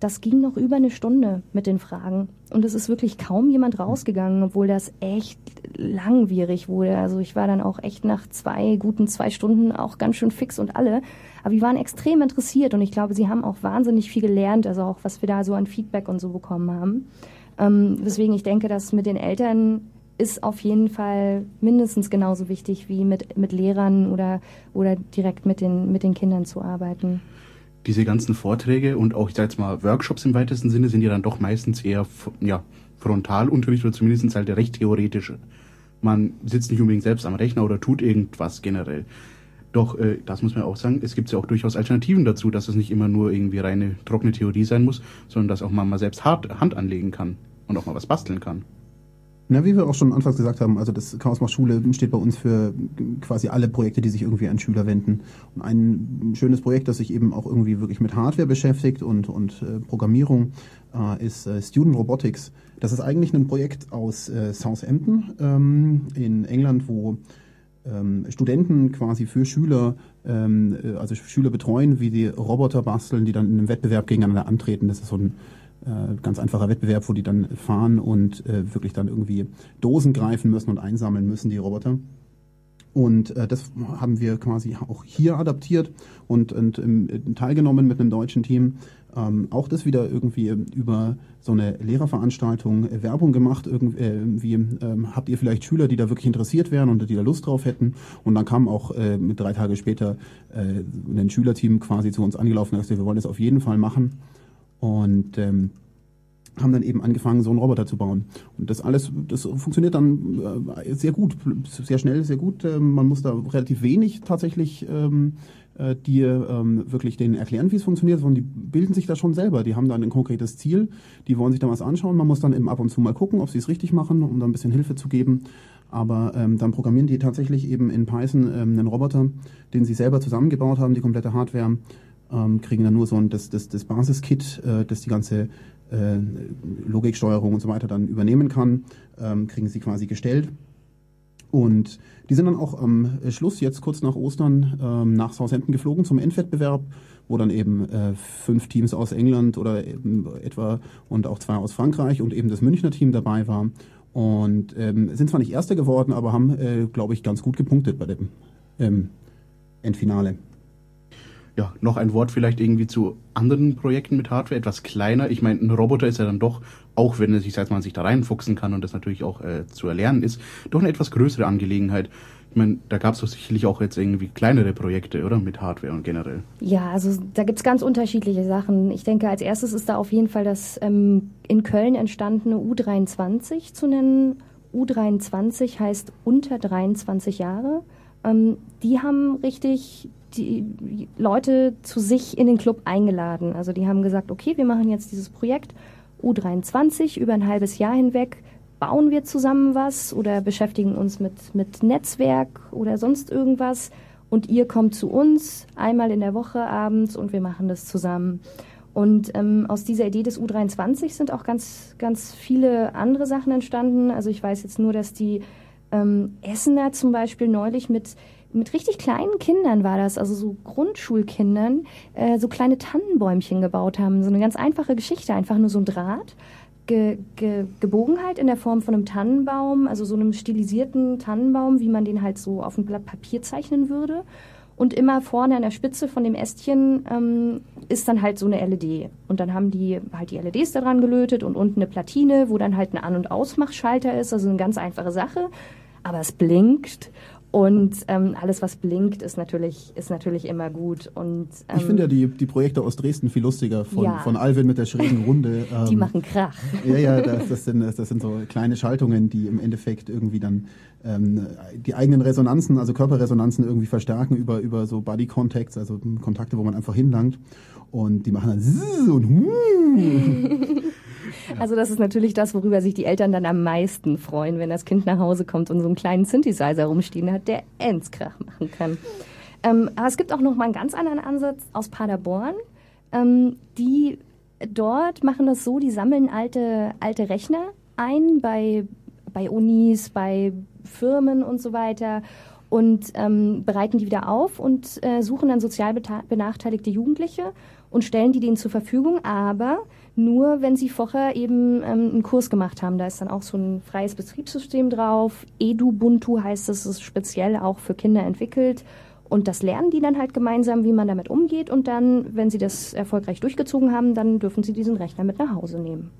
Das ging noch über eine Stunde mit den Fragen und es ist wirklich kaum jemand rausgegangen, obwohl das echt langwierig wurde. Also ich war dann auch echt nach zwei guten zwei Stunden auch ganz schön fix und alle. Aber die waren extrem interessiert und ich glaube, sie haben auch wahnsinnig viel gelernt, also auch was wir da so an Feedback und so bekommen haben. Ähm, weswegen ich denke, dass mit den Eltern ist auf jeden Fall mindestens genauso wichtig wie mit, mit Lehrern oder, oder direkt mit den, mit den Kindern zu arbeiten. Diese ganzen Vorträge und auch, ich sage jetzt mal, Workshops im weitesten Sinne sind ja dann doch meistens eher ja, Frontalunterricht oder zumindest halt recht theoretische. Man sitzt nicht unbedingt selbst am Rechner oder tut irgendwas generell. Doch, äh, das muss man auch sagen, es gibt ja auch durchaus Alternativen dazu, dass es nicht immer nur irgendwie reine trockene Theorie sein muss, sondern dass auch man mal selbst hart, Hand anlegen kann und auch mal was basteln kann. Na, wie wir auch schon anfangs gesagt haben, also das Chaos macht Schule steht bei uns für quasi alle Projekte, die sich irgendwie an Schüler wenden. Und ein schönes Projekt, das sich eben auch irgendwie wirklich mit Hardware beschäftigt und, und äh, Programmierung, äh, ist äh, Student Robotics. Das ist eigentlich ein Projekt aus äh, Southampton ähm, in England, wo ähm, Studenten quasi für Schüler, ähm, äh, also Schüler betreuen, wie die Roboter basteln, die dann in einem Wettbewerb gegeneinander antreten. Das ist so ein ganz einfacher Wettbewerb, wo die dann fahren und äh, wirklich dann irgendwie Dosen greifen müssen und einsammeln müssen, die Roboter. Und äh, das haben wir quasi auch hier adaptiert und, und ähm, teilgenommen mit einem deutschen Team. Ähm, auch das wieder irgendwie über so eine Lehrerveranstaltung äh, Werbung gemacht. Irgendwie, äh, wie, ähm, habt ihr vielleicht Schüler, die da wirklich interessiert wären und die da Lust drauf hätten? Und dann kam auch äh, drei Tage später äh, ein Schülerteam quasi zu uns angelaufen und gesagt, wir wollen das auf jeden Fall machen. Und ähm, haben dann eben angefangen, so einen Roboter zu bauen. Und das alles, das funktioniert dann äh, sehr gut, sehr schnell, sehr gut. Ähm, man muss da relativ wenig tatsächlich ähm, äh, die ähm, wirklich denen erklären, wie es funktioniert, sondern die bilden sich da schon selber. Die haben dann ein konkretes Ziel, die wollen sich da was anschauen. Man muss dann eben ab und zu mal gucken, ob sie es richtig machen, um da ein bisschen Hilfe zu geben. Aber ähm, dann programmieren die tatsächlich eben in Python ähm, einen Roboter, den sie selber zusammengebaut haben, die komplette Hardware, ähm, kriegen dann nur so ein das, das, das Basiskit, äh, das die ganze äh, Logiksteuerung und so weiter dann übernehmen kann, ähm, kriegen sie quasi gestellt. Und die sind dann auch am Schluss, jetzt kurz nach Ostern, ähm, nach Southampton geflogen zum Endwettbewerb, wo dann eben äh, fünf Teams aus England oder etwa und auch zwei aus Frankreich und eben das Münchner Team dabei war. Und ähm, sind zwar nicht Erster geworden, aber haben, äh, glaube ich, ganz gut gepunktet bei dem ähm, Endfinale ja, noch ein Wort vielleicht irgendwie zu anderen Projekten mit Hardware, etwas kleiner. Ich meine, ein Roboter ist ja dann doch, auch wenn er sich, seit man sich da reinfuchsen kann und das natürlich auch äh, zu erlernen ist, doch eine etwas größere Angelegenheit. Ich meine, da gab es doch sicherlich auch jetzt irgendwie kleinere Projekte, oder? Mit Hardware und generell. Ja, also da gibt es ganz unterschiedliche Sachen. Ich denke, als erstes ist da auf jeden Fall das ähm, in Köln entstandene U23 zu nennen. U23 heißt unter 23 Jahre. Ähm, die haben richtig die Leute zu sich in den Club eingeladen. Also die haben gesagt, okay, wir machen jetzt dieses Projekt U23 über ein halbes Jahr hinweg. Bauen wir zusammen was oder beschäftigen uns mit, mit Netzwerk oder sonst irgendwas. Und ihr kommt zu uns einmal in der Woche abends und wir machen das zusammen. Und ähm, aus dieser Idee des U23 sind auch ganz, ganz viele andere Sachen entstanden. Also ich weiß jetzt nur, dass die ähm, Essener zum Beispiel neulich mit mit richtig kleinen Kindern war das, also so Grundschulkindern, äh, so kleine Tannenbäumchen gebaut haben. So eine ganz einfache Geschichte, einfach nur so ein Draht, ge, ge, gebogen halt in der Form von einem Tannenbaum, also so einem stilisierten Tannenbaum, wie man den halt so auf ein Blatt Papier zeichnen würde. Und immer vorne an der Spitze von dem Ästchen ähm, ist dann halt so eine LED. Und dann haben die halt die LEDs da dran gelötet und unten eine Platine, wo dann halt ein An- und Ausmachschalter ist. Also eine ganz einfache Sache. Aber es blinkt und ähm, alles, was blinkt, ist natürlich, ist natürlich immer gut. Und, ähm, ich finde ja die, die Projekte aus Dresden viel lustiger, von, ja. von Alvin mit der schrägen Runde. Ähm, die machen Krach. Ja, ja, das, das, sind, das sind so kleine Schaltungen, die im Endeffekt irgendwie dann ähm, die eigenen Resonanzen, also Körperresonanzen irgendwie verstärken über, über so Body Contacts, also Kontakte, wo man einfach hinlangt. Und die machen dann und Also das ist natürlich das, worüber sich die Eltern dann am meisten freuen, wenn das Kind nach Hause kommt und so einen kleinen Synthesizer rumstehen hat, der Endskrach machen kann. Ähm, aber es gibt auch noch mal einen ganz anderen Ansatz aus Paderborn. Ähm, die dort machen das so, die sammeln alte, alte Rechner ein bei, bei Unis, bei Firmen und so weiter und ähm, bereiten die wieder auf und äh, suchen dann sozial benachteiligte Jugendliche und stellen die denen zur Verfügung, aber nur wenn sie vorher eben ähm, einen Kurs gemacht haben. Da ist dann auch so ein freies Betriebssystem drauf. Edubuntu heißt es, ist speziell auch für Kinder entwickelt. Und das lernen die dann halt gemeinsam, wie man damit umgeht. Und dann, wenn sie das erfolgreich durchgezogen haben, dann dürfen sie diesen Rechner mit nach Hause nehmen.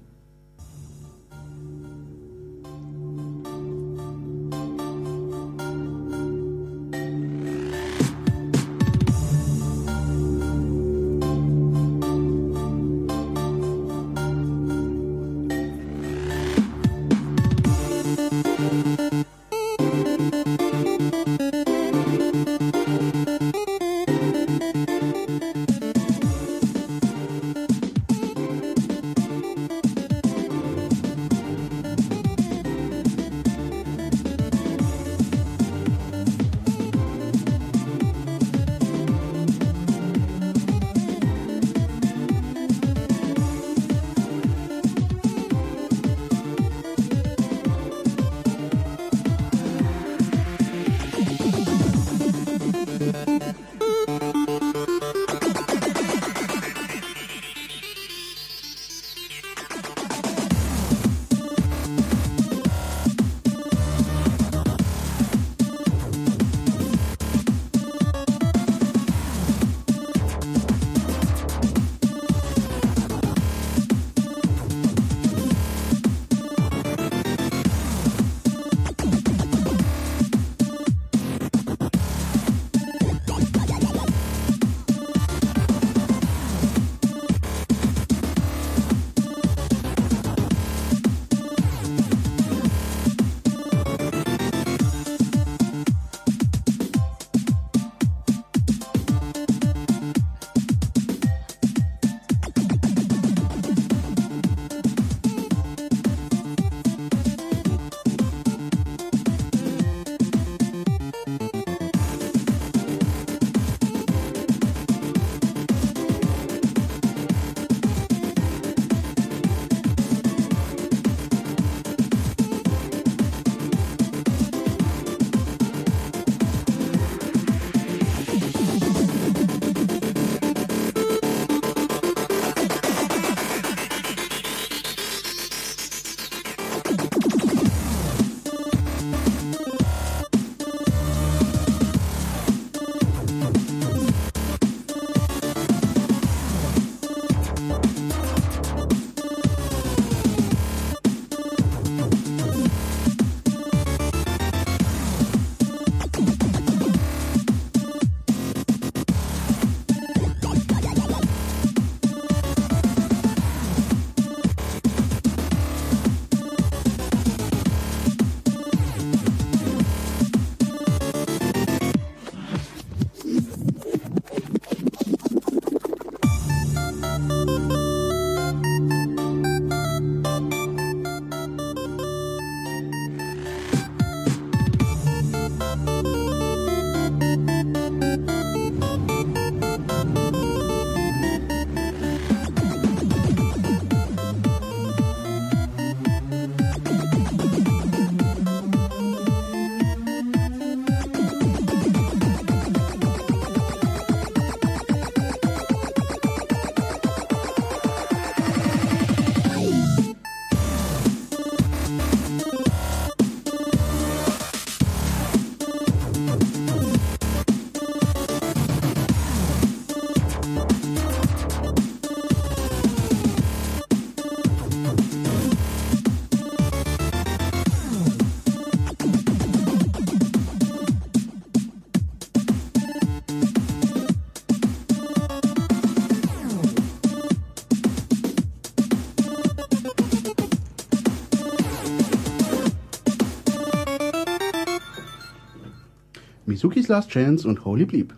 Mizukis Last Chance und Holy Bleep.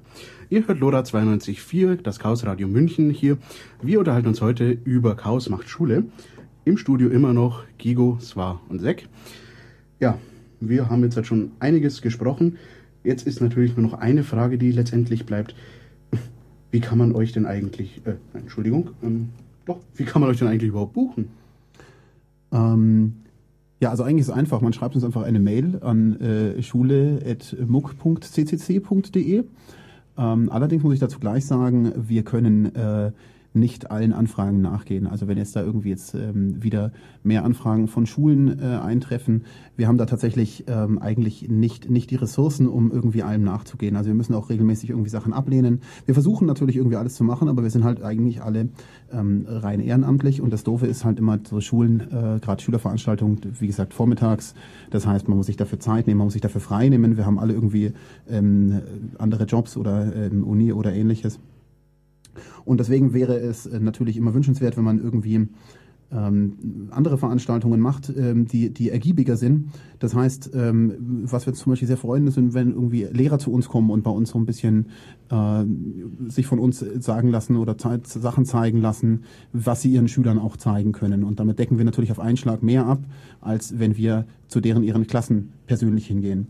Ihr hört Lora 92.4, das Chaos Radio München hier. Wir unterhalten uns heute über Chaos macht Schule. Im Studio immer noch Gigo, Swa und Sek. Ja, wir haben jetzt halt schon einiges gesprochen. Jetzt ist natürlich nur noch eine Frage, die letztendlich bleibt. Wie kann man euch denn eigentlich, äh, Entschuldigung, ähm, doch, wie kann man euch denn eigentlich überhaupt buchen? Ähm, ja, also eigentlich ist es einfach. Man schreibt uns einfach eine Mail an äh, schule.muck.ccc.de. Ähm, allerdings muss ich dazu gleich sagen, wir können äh, nicht allen Anfragen nachgehen. Also wenn jetzt da irgendwie jetzt ähm, wieder mehr Anfragen von Schulen äh, eintreffen, wir haben da tatsächlich ähm, eigentlich nicht, nicht die Ressourcen, um irgendwie allem nachzugehen. Also wir müssen auch regelmäßig irgendwie Sachen ablehnen. Wir versuchen natürlich irgendwie alles zu machen, aber wir sind halt eigentlich alle ähm, rein ehrenamtlich und das Doofe ist halt immer so Schulen, äh, gerade Schülerveranstaltungen, wie gesagt, vormittags. Das heißt, man muss sich dafür Zeit nehmen, man muss sich dafür frei nehmen. Wir haben alle irgendwie ähm, andere Jobs oder ähm, Uni oder ähnliches. Und deswegen wäre es äh, natürlich immer wünschenswert, wenn man irgendwie ähm, andere Veranstaltungen macht, ähm, die, die ergiebiger sind. Das heißt, ähm, was wir zum Beispiel sehr freuen, ist, wenn irgendwie Lehrer zu uns kommen und bei uns so ein bisschen äh, sich von uns sagen lassen oder Sachen zeigen lassen, was sie ihren Schülern auch zeigen können. Und damit decken wir natürlich auf einen Schlag mehr ab, als wenn wir zu deren ihren Klassen persönlich hingehen.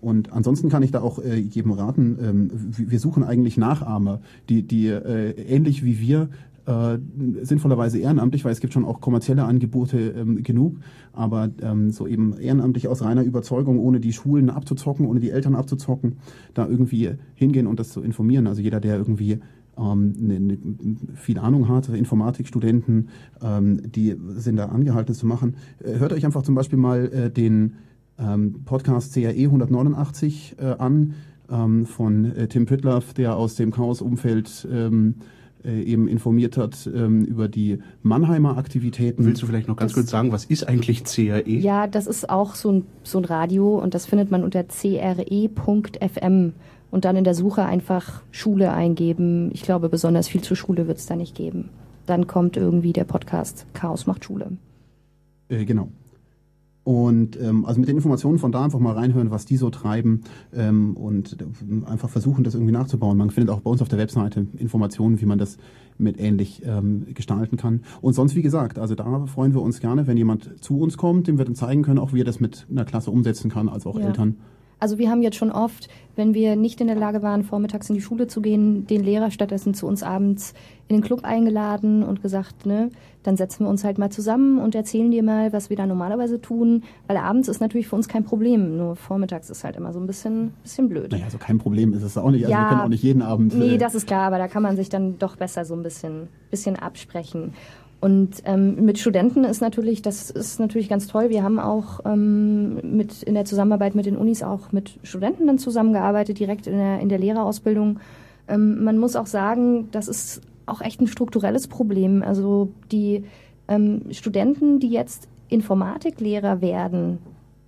Und ansonsten kann ich da auch äh, jedem raten, ähm, wir suchen eigentlich Nachahmer, die, die äh, ähnlich wie wir äh, sinnvollerweise ehrenamtlich, weil es gibt schon auch kommerzielle Angebote ähm, genug, aber ähm, so eben ehrenamtlich aus reiner Überzeugung, ohne die Schulen abzuzocken, ohne die Eltern abzuzocken, da irgendwie hingehen und das zu informieren. Also jeder, der irgendwie ähm, ne, ne, viel Ahnung hat, Informatikstudenten, ähm, die sind da angehalten, zu machen. Äh, hört euch einfach zum Beispiel mal äh, den ähm, Podcast CRE 189 äh, an ähm, von äh, Tim Püttlaff, der aus dem Chaos-Umfeld ähm, äh, eben informiert hat ähm, über die Mannheimer Aktivitäten. Willst du vielleicht noch ganz das, kurz sagen, was ist eigentlich CRE? Ja, das ist auch so ein, so ein Radio und das findet man unter cre.fm und dann in der Suche einfach Schule eingeben. Ich glaube, besonders viel zur Schule wird es da nicht geben. Dann kommt irgendwie der Podcast Chaos macht Schule. Äh, genau. Und ähm, also mit den Informationen von da einfach mal reinhören, was die so treiben ähm, und einfach versuchen, das irgendwie nachzubauen. Man findet auch bei uns auf der Webseite Informationen, wie man das mit ähnlich ähm, gestalten kann. Und sonst, wie gesagt, also da freuen wir uns gerne, wenn jemand zu uns kommt, dem wir dann zeigen können, auch wie er das mit einer Klasse umsetzen kann, als auch ja. Eltern. Also wir haben jetzt schon oft, wenn wir nicht in der Lage waren, vormittags in die Schule zu gehen, den Lehrer stattdessen zu uns abends in den Club eingeladen und gesagt, ne, dann setzen wir uns halt mal zusammen und erzählen dir mal, was wir da normalerweise tun. Weil abends ist natürlich für uns kein Problem, nur vormittags ist halt immer so ein bisschen, bisschen blöd. Naja, also kein Problem ist es auch nicht. Also ja, wir können auch nicht jeden Abend. Nee, äh, das ist klar, aber da kann man sich dann doch besser so ein bisschen, bisschen absprechen. Und ähm, mit Studenten ist natürlich, das ist natürlich ganz toll. Wir haben auch ähm, mit in der Zusammenarbeit mit den Unis auch mit Studenten dann zusammengearbeitet, direkt in der, in der Lehrerausbildung. Ähm, man muss auch sagen, das ist auch echt ein strukturelles Problem. Also die ähm, Studenten, die jetzt Informatiklehrer werden,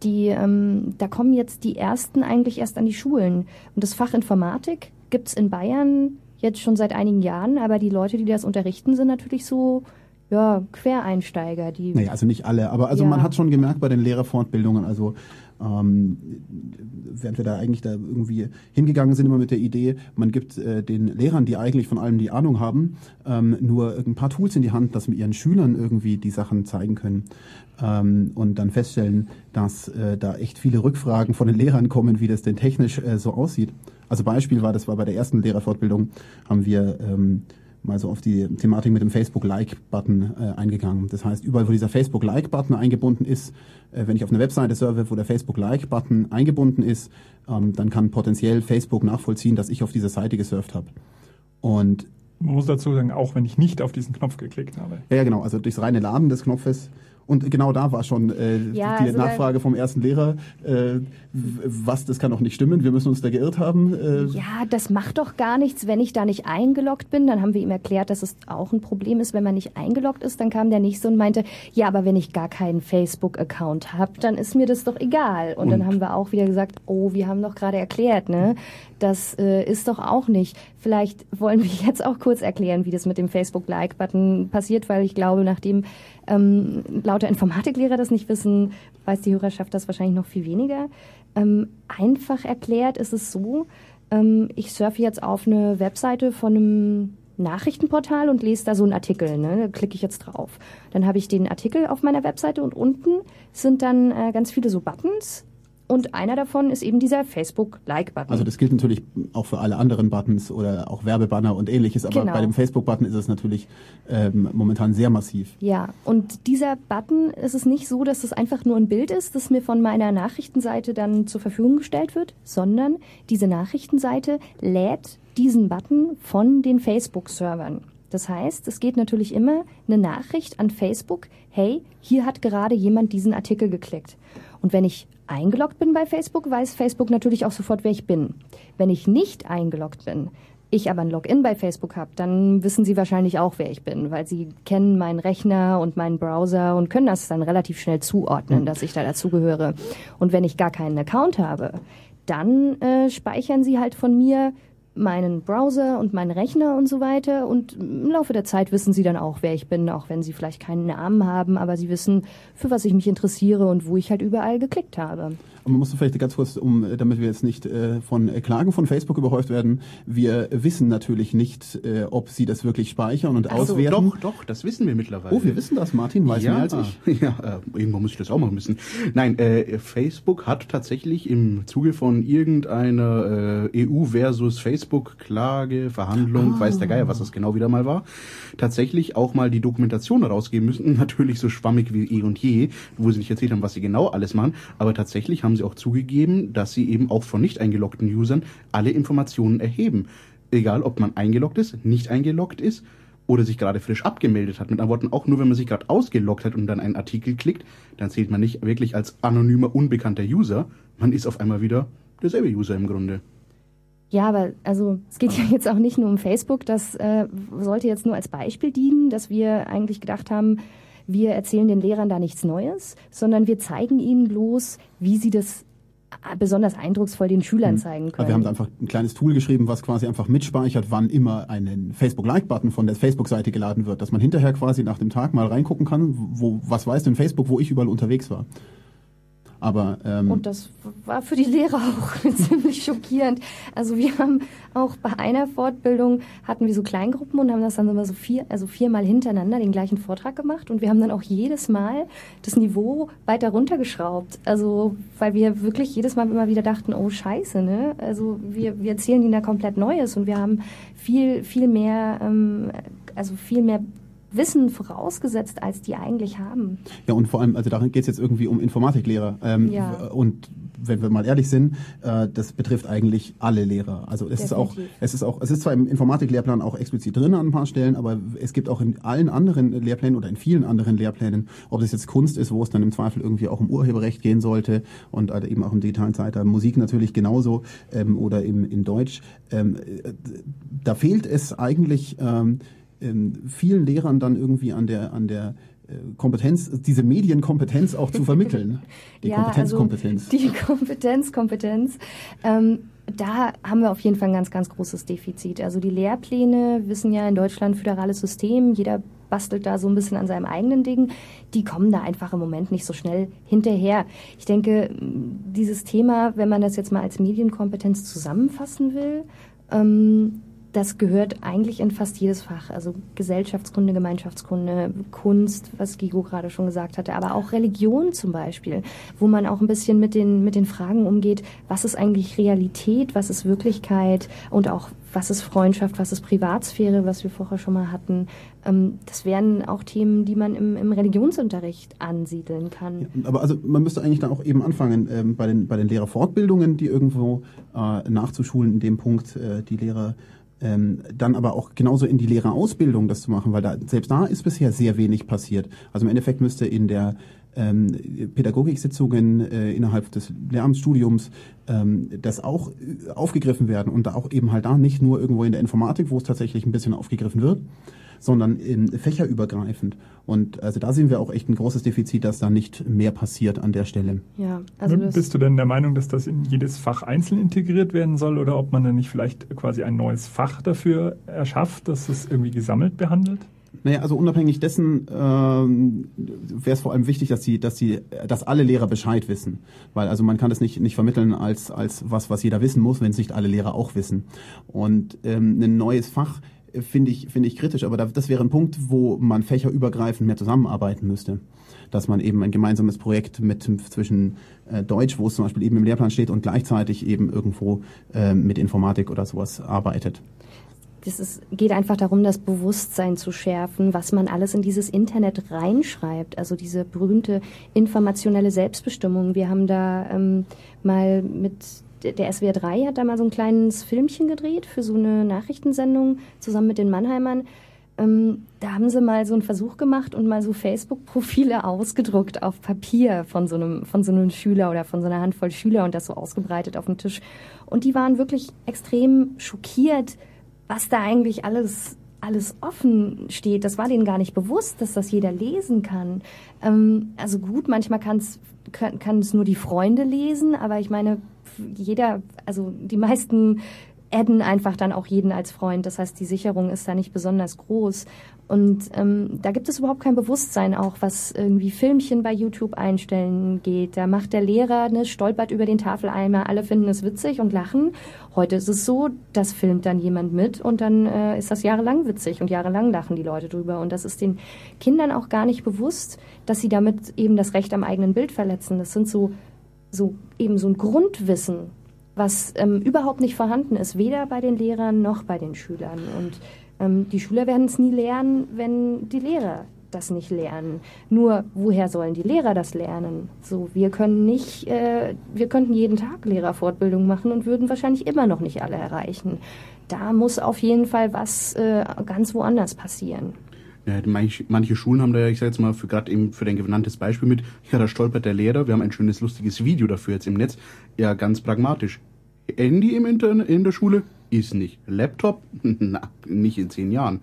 die, ähm, da kommen jetzt die ersten eigentlich erst an die Schulen. Und das Fach Informatik gibt's in Bayern jetzt schon seit einigen Jahren, aber die Leute, die das unterrichten, sind natürlich so ja, Quereinsteiger, die. Naja, also nicht alle, aber also ja. man hat schon gemerkt bei den Lehrerfortbildungen, also ähm, während wir da eigentlich da irgendwie hingegangen sind, immer mit der Idee, man gibt äh, den Lehrern, die eigentlich von allem die Ahnung haben, ähm, nur ein paar Tools in die Hand, dass wir ihren Schülern irgendwie die Sachen zeigen können. Ähm, und dann feststellen, dass äh, da echt viele Rückfragen von den Lehrern kommen, wie das denn technisch äh, so aussieht. Also Beispiel war, das war bei der ersten Lehrerfortbildung, haben wir ähm, mal so auf die Thematik mit dem Facebook-Like-Button äh, eingegangen. Das heißt, überall, wo dieser Facebook-Like-Button eingebunden ist, äh, wenn ich auf eine Webseite surfe, wo der Facebook-Like-Button eingebunden ist, ähm, dann kann potenziell Facebook nachvollziehen, dass ich auf diese Seite gesurft habe. Und man muss dazu sagen, auch wenn ich nicht auf diesen Knopf geklickt habe. Ja, ja genau. Also durchs reine Laden des Knopfes und genau da war schon äh, ja, die also Nachfrage vom ersten Lehrer, äh, was, das kann doch nicht stimmen, wir müssen uns da geirrt haben. Äh. Ja, das macht doch gar nichts, wenn ich da nicht eingeloggt bin. Dann haben wir ihm erklärt, dass es auch ein Problem ist, wenn man nicht eingeloggt ist. Dann kam der nächste und meinte, ja, aber wenn ich gar keinen Facebook-Account habe, dann ist mir das doch egal. Und, und, dann haben wir auch wieder gesagt, oh, wir haben doch gerade erklärt, ne? Das äh, ist doch auch nicht. Vielleicht wollen wir jetzt auch kurz erklären, wie das mit dem Facebook-Like-Button passiert, weil ich glaube, nachdem ähm, lauter Informatiklehrer das nicht wissen, weiß die Hörerschaft das wahrscheinlich noch viel weniger. Ähm, einfach erklärt ist es so, ähm, ich surfe jetzt auf eine Webseite von einem Nachrichtenportal und lese da so einen Artikel. Ne? Da klicke ich jetzt drauf. Dann habe ich den Artikel auf meiner Webseite und unten sind dann äh, ganz viele so Buttons, und einer davon ist eben dieser Facebook-Like-Button. Also das gilt natürlich auch für alle anderen Buttons oder auch Werbebanner und ähnliches, aber genau. bei dem Facebook-Button ist es natürlich ähm, momentan sehr massiv. Ja, und dieser Button ist es nicht so, dass es einfach nur ein Bild ist, das mir von meiner Nachrichtenseite dann zur Verfügung gestellt wird, sondern diese Nachrichtenseite lädt diesen Button von den Facebook-Servern. Das heißt, es geht natürlich immer eine Nachricht an Facebook, hey, hier hat gerade jemand diesen Artikel geklickt. Und wenn ich eingeloggt bin bei Facebook, weiß Facebook natürlich auch sofort, wer ich bin. Wenn ich nicht eingeloggt bin, ich aber ein Login bei Facebook habe, dann wissen sie wahrscheinlich auch, wer ich bin, weil sie kennen meinen Rechner und meinen Browser und können das dann relativ schnell zuordnen, dass ich da dazugehöre. Und wenn ich gar keinen Account habe, dann äh, speichern sie halt von mir meinen Browser und meinen Rechner und so weiter. Und im Laufe der Zeit wissen sie dann auch, wer ich bin, auch wenn sie vielleicht keinen Namen haben, aber sie wissen, für was ich mich interessiere und wo ich halt überall geklickt habe. Und man muss vielleicht ganz kurz, um, damit wir jetzt nicht äh, von Klagen von Facebook überhäuft werden, wir wissen natürlich nicht, äh, ob sie das wirklich speichern und also, auswerten. Doch, doch, das wissen wir mittlerweile. Oh, wir wissen das, Martin, weiß ja, mehr als ich. Ja, äh, irgendwo muss ich das auch mal wissen. Nein, äh, Facebook hat tatsächlich im Zuge von irgendeiner äh, EU versus Facebook Klage, Verhandlung, ah. weiß der Geier, was das genau wieder mal war, tatsächlich auch mal die Dokumentation herausgeben müssen. Natürlich so schwammig wie eh und je, wo sie nicht erzählt haben, was sie genau alles machen, aber tatsächlich haben haben sie auch zugegeben, dass sie eben auch von nicht eingeloggten Usern alle Informationen erheben. Egal, ob man eingeloggt ist, nicht eingeloggt ist oder sich gerade frisch abgemeldet hat. Mit anderen Worten, auch nur wenn man sich gerade ausgeloggt hat und dann einen Artikel klickt, dann zählt man nicht wirklich als anonymer, unbekannter User. Man ist auf einmal wieder derselbe User im Grunde. Ja, aber also es geht ja jetzt auch nicht nur um Facebook. Das äh, sollte jetzt nur als Beispiel dienen, dass wir eigentlich gedacht haben, wir erzählen den Lehrern da nichts Neues, sondern wir zeigen ihnen bloß, wie sie das besonders eindrucksvoll den Schülern mhm. zeigen können. wir haben einfach ein kleines Tool geschrieben, was quasi einfach mitspeichert, wann immer ein Facebook-Like-Button von der Facebook-Seite geladen wird, dass man hinterher quasi nach dem Tag mal reingucken kann, wo, was weiß denn Facebook, wo ich überall unterwegs war. Aber, ähm, und das war für die Lehrer auch ziemlich schockierend. Also wir haben auch bei einer Fortbildung hatten wir so Kleingruppen und haben das dann immer so vier, also viermal hintereinander den gleichen Vortrag gemacht und wir haben dann auch jedes Mal das Niveau weiter runtergeschraubt. Also weil wir wirklich jedes Mal immer wieder dachten, oh Scheiße, ne? Also wir, wir erzählen ihnen da komplett Neues und wir haben viel, viel mehr, ähm, also viel mehr Wissen vorausgesetzt, als die eigentlich haben. Ja, und vor allem, also darin geht es jetzt irgendwie um Informatiklehrer. Ähm, ja. Und wenn wir mal ehrlich sind, äh, das betrifft eigentlich alle Lehrer. Also es ist auch, es ist auch, es ist zwar im Informatiklehrplan auch explizit drin an ein paar Stellen, aber es gibt auch in allen anderen Lehrplänen oder in vielen anderen Lehrplänen, ob es jetzt Kunst ist, wo es dann im Zweifel irgendwie auch um Urheberrecht gehen sollte und halt eben auch im digitalen Zeitalter, Musik natürlich genauso ähm, oder im, in Deutsch. Ähm, äh, da fehlt es eigentlich ähm, ähm, vielen Lehrern dann irgendwie an der, an der äh, Kompetenz, diese Medienkompetenz auch zu vermitteln. Die ja, Kompetenzkompetenz. Also die Kompetenzkompetenz. Ähm, da haben wir auf jeden Fall ein ganz, ganz großes Defizit. Also die Lehrpläne wissen ja in Deutschland föderales System, jeder bastelt da so ein bisschen an seinem eigenen Ding. Die kommen da einfach im Moment nicht so schnell hinterher. Ich denke, dieses Thema, wenn man das jetzt mal als Medienkompetenz zusammenfassen will, ähm, das gehört eigentlich in fast jedes Fach. Also Gesellschaftskunde, Gemeinschaftskunde, Kunst, was Gigo gerade schon gesagt hatte, aber auch Religion zum Beispiel, wo man auch ein bisschen mit den, mit den Fragen umgeht, was ist eigentlich Realität, was ist Wirklichkeit und auch was ist Freundschaft, was ist Privatsphäre, was wir vorher schon mal hatten. Ähm, das wären auch Themen, die man im, im Religionsunterricht ansiedeln kann. Ja, aber also man müsste eigentlich da auch eben anfangen ähm, bei, den, bei den Lehrerfortbildungen, die irgendwo äh, nachzuschulen, in dem Punkt äh, die Lehrer ähm, dann aber auch genauso in die Lehrerausbildung das zu machen, weil da selbst da ist bisher sehr wenig passiert. Also im Endeffekt müsste in der ähm, Pädagogiksitzungen äh, innerhalb des Lehramtsstudiums ähm, das auch äh, aufgegriffen werden und da auch eben halt da nicht nur irgendwo in der Informatik, wo es tatsächlich ein bisschen aufgegriffen wird, sondern in fächerübergreifend. Und also da sehen wir auch echt ein großes Defizit, dass da nicht mehr passiert an der Stelle. Ja, also Bist du denn der Meinung, dass das in jedes Fach einzeln integriert werden soll oder ob man dann nicht vielleicht quasi ein neues Fach dafür erschafft, dass es irgendwie gesammelt behandelt? Naja, also unabhängig dessen ähm, wäre es vor allem wichtig, dass die, dass die, dass alle Lehrer Bescheid wissen, weil also man kann das nicht nicht vermitteln als als was was jeder wissen muss, wenn es nicht alle Lehrer auch wissen. Und ähm, ein neues Fach finde ich finde ich kritisch, aber das wäre ein Punkt, wo man fächerübergreifend mehr zusammenarbeiten müsste, dass man eben ein gemeinsames Projekt mit zwischen äh, Deutsch, wo es zum Beispiel eben im Lehrplan steht, und gleichzeitig eben irgendwo äh, mit Informatik oder sowas arbeitet ist, geht einfach darum, das Bewusstsein zu schärfen, was man alles in dieses Internet reinschreibt. Also diese berühmte informationelle Selbstbestimmung. Wir haben da ähm, mal mit der SWR 3 hat da mal so ein kleines Filmchen gedreht für so eine Nachrichtensendung zusammen mit den Mannheimern. Ähm, da haben sie mal so einen Versuch gemacht und mal so Facebook-Profile ausgedruckt auf Papier von so einem von so einem Schüler oder von so einer Handvoll Schüler und das so ausgebreitet auf dem Tisch. Und die waren wirklich extrem schockiert, was da eigentlich alles alles offen steht. Das war denen gar nicht bewusst, dass das jeder lesen kann. Ähm, also gut, manchmal kann's, kann, kann es nur die Freunde lesen, aber ich meine, jeder, also die meisten adden einfach dann auch jeden als Freund. Das heißt, die Sicherung ist da nicht besonders groß. Und ähm, da gibt es überhaupt kein Bewusstsein auch, was irgendwie Filmchen bei YouTube einstellen geht. Da macht der Lehrer, ne, stolpert über den Tafeleimer, alle finden es witzig und lachen. Heute ist es so, das filmt dann jemand mit und dann äh, ist das jahrelang witzig und jahrelang lachen die Leute drüber. Und das ist den Kindern auch gar nicht bewusst, dass sie damit eben das Recht am eigenen Bild verletzen. Das sind so, so eben so ein Grundwissen, was ähm, überhaupt nicht vorhanden ist, weder bei den Lehrern noch bei den Schülern. Und ähm, die Schüler werden es nie lernen, wenn die Lehrer das nicht lernen. Nur woher sollen die Lehrer das lernen? So, wir können nicht, äh, wir könnten jeden Tag Lehrerfortbildung machen und würden wahrscheinlich immer noch nicht alle erreichen. Da muss auf jeden Fall was äh, ganz woanders passieren. Ja, manche, manche Schulen haben da ja, ich sag jetzt mal, für gerade eben für dein genanntes Beispiel mit, ja, da stolpert der Lehrer, wir haben ein schönes, lustiges Video dafür jetzt im Netz. Ja, ganz pragmatisch. Handy im Internet in der Schule ist nicht. Laptop? Na, nicht in zehn Jahren.